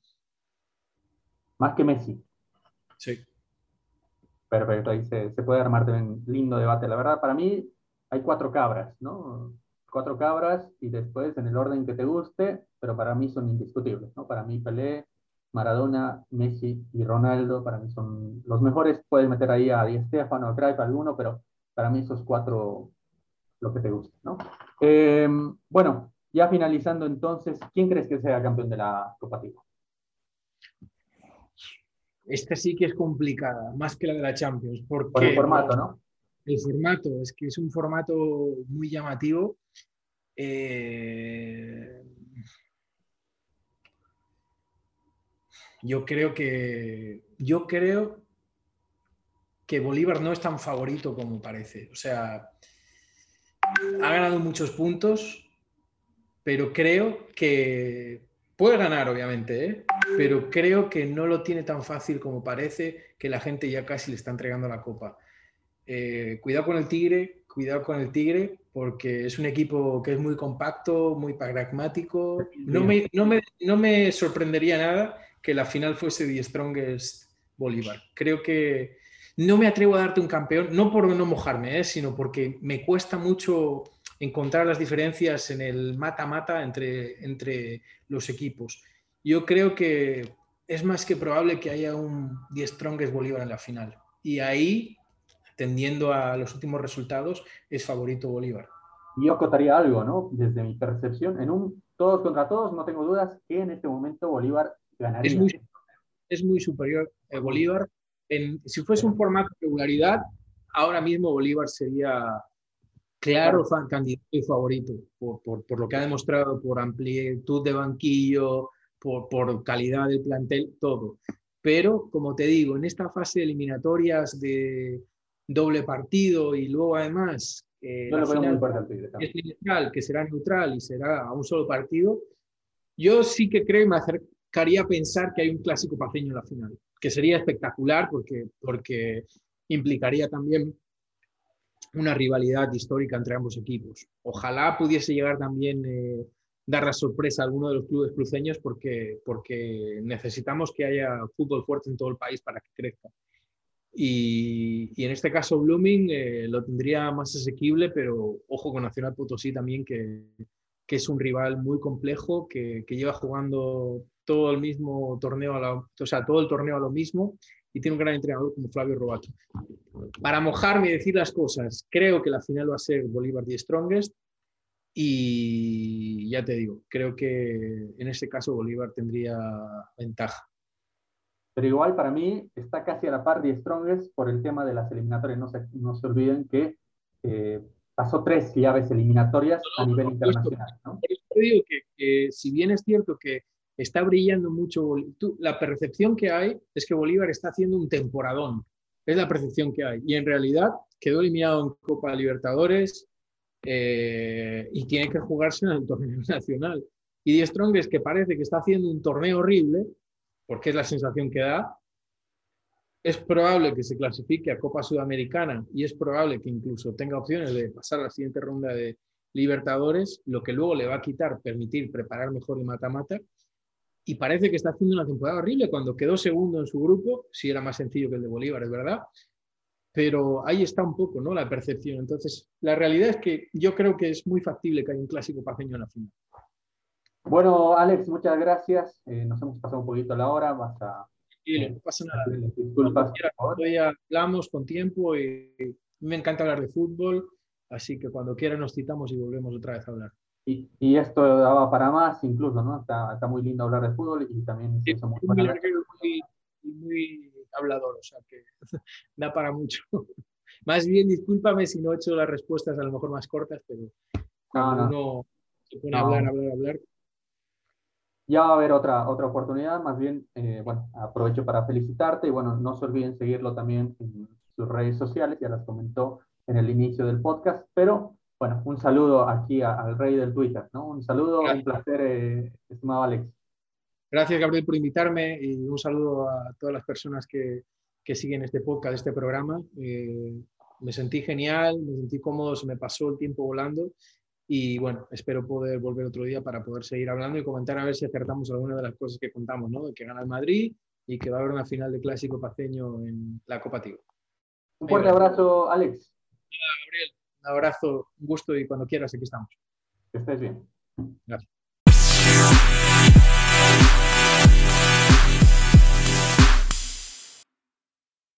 Más que Messi. Sí. Perfecto, ahí se, puede armar un lindo debate. La verdad, para mí hay cuatro cabras, ¿no? Cuatro cabras y después en el orden que te guste, pero para mí son indiscutibles, ¿no? Para mí Pelé, Maradona, Messi y Ronaldo, para mí son los mejores. Puedes meter ahí a Di Stefano, a Cruyff, alguno, pero para mí esos cuatro lo que te guste, ¿no? Em, bueno, ya finalizando entonces, ¿quién crees que sea campeón de la Copa Tigo? Esta sí que es complicada, más que la de la Champions. Porque Por el formato, ¿no? El formato, es que es un formato muy llamativo. Eh, yo creo que. Yo creo que Bolívar no es tan favorito como parece. O sea, ha ganado muchos puntos, pero creo que Puede ganar, obviamente, ¿eh? pero creo que no lo tiene tan fácil como parece, que la gente ya casi le está entregando la copa. Eh, cuidado con el Tigre, cuidado con el Tigre, porque es un equipo que es muy compacto, muy pragmático. No me, no me, sorprendería nada que la final fuese The Strongest Bolívar. Creo que no me atrevo a darte un campeón, no por no mojarme, ¿eh? sino porque me cuesta mucho encontrar las diferencias en el mata-mata entre, entre los equipos. Yo creo que es más que probable que haya un 10 Strongest Bolívar en la final. Y ahí, tendiendo a los últimos resultados, es favorito Bolívar. Yo acotaría algo, ¿no? Desde mi percepción, en un todos contra todos, no tengo dudas que en este momento Bolívar ganaría. Es muy, superior el Bolívar. En, si fuese un formato de regularidad, ahora mismo Bolívar sería claro candidato y favorito por, por, por, lo que ha demostrado, por amplitud de banquillo, por, por, calidad del plantel, todo. Pero, como te digo, en esta fase de eliminatorias de doble partido y luego además eh, no final es neutral, que será neutral y será a un solo partido, yo sí que creo y me acercaría a pensar que hay un clásico paceño en la final, que sería espectacular porque, porque implicaría también una rivalidad histórica entre ambos equipos. Ojalá pudiese llegar también eh, dar la sorpresa a alguno de los clubes cruceños porque, porque necesitamos que haya fútbol fuerte en todo el país para que crezca. Y, en este caso Blooming eh, lo tendría más asequible, pero ojo con Nacional Potosí también, que, que es un rival muy complejo, que, que, lleva jugando todo el mismo torneo, a la, o sea, todo el torneo a lo mismo y tiene un gran entrenador como Flavio Robato. Para mojarme y decir las cosas, creo que la final va a ser Bolívar The Strongest y ya te digo, creo que en este caso Bolívar tendría ventaja. Pero igual para mí está casi a la par de Strongest por el tema de las eliminatorias. No se, no se olviden que eh, pasó tres llaves eliminatorias a nivel internacional. ¿no? Por eso digo que, que, si bien es cierto que está brillando mucho, la percepción que hay es que Bolívar está haciendo un temporadón. Es la percepción que hay. Y en realidad quedó eliminado en Copa Libertadores, eh, y tiene que jugarse en el torneo nacional. Y Die Strongest, que parece que está haciendo un torneo horrible, porque es la sensación que da, es probable que se clasifique a Copa Sudamericana y es probable que incluso tenga opciones de pasar a la siguiente ronda de Libertadores, lo que luego le va a quitar, permitir preparar mejor el mata-mata. Y parece que está haciendo una temporada horrible cuando quedó segundo en su grupo, si era más sencillo que el de Bolívar, es verdad, pero ahí está un poco ¿no? la percepción. Entonces, la realidad es que yo creo que es muy factible que haya un clásico paceño en la final. Bueno, Alex, muchas gracias. Eh, nos hemos pasado un poquito la hora. Vas a. Sí, no pasa nada. Disculpas. Hablamos con tiempo y me encanta hablar de fútbol, así que cuando quiera nos citamos y volvemos otra vez a hablar. Y, y esto daba para más, incluso, ¿no? Está, está, muy lindo hablar de fútbol y también sí, muy, muy, muy hablador, o sea que da para mucho. Más bien, discúlpame si no he hecho las respuestas a lo mejor más cortas, pero no, no. uno se pone a hablar, hablar, hablar. Ya va a haber otra, otra oportunidad, más bien, eh, bueno, aprovecho para felicitarte y bueno, no se olviden seguirlo también en sus redes sociales, ya las comentó en el inicio del podcast, pero bueno, un saludo aquí a, al rey del Twitter, ¿no? Un saludo, Gracias. un placer, eh, estimado Alex. Gracias, Gabriel, por invitarme y un saludo a todas las personas que, que siguen este podcast, este programa. Eh, me sentí genial, me sentí cómodo, se me pasó el tiempo volando y bueno, espero poder volver otro día para poder seguir hablando y comentar a ver si acertamos alguna de las cosas que contamos, ¿no? De que gana el Madrid y que va a haber una final de clásico paceño en la Copa Tigo. Un fuerte abrazo, Alex. Gabriel, un abrazo, un gusto y cuando quieras aquí estamos. Que estés bien. Gracias.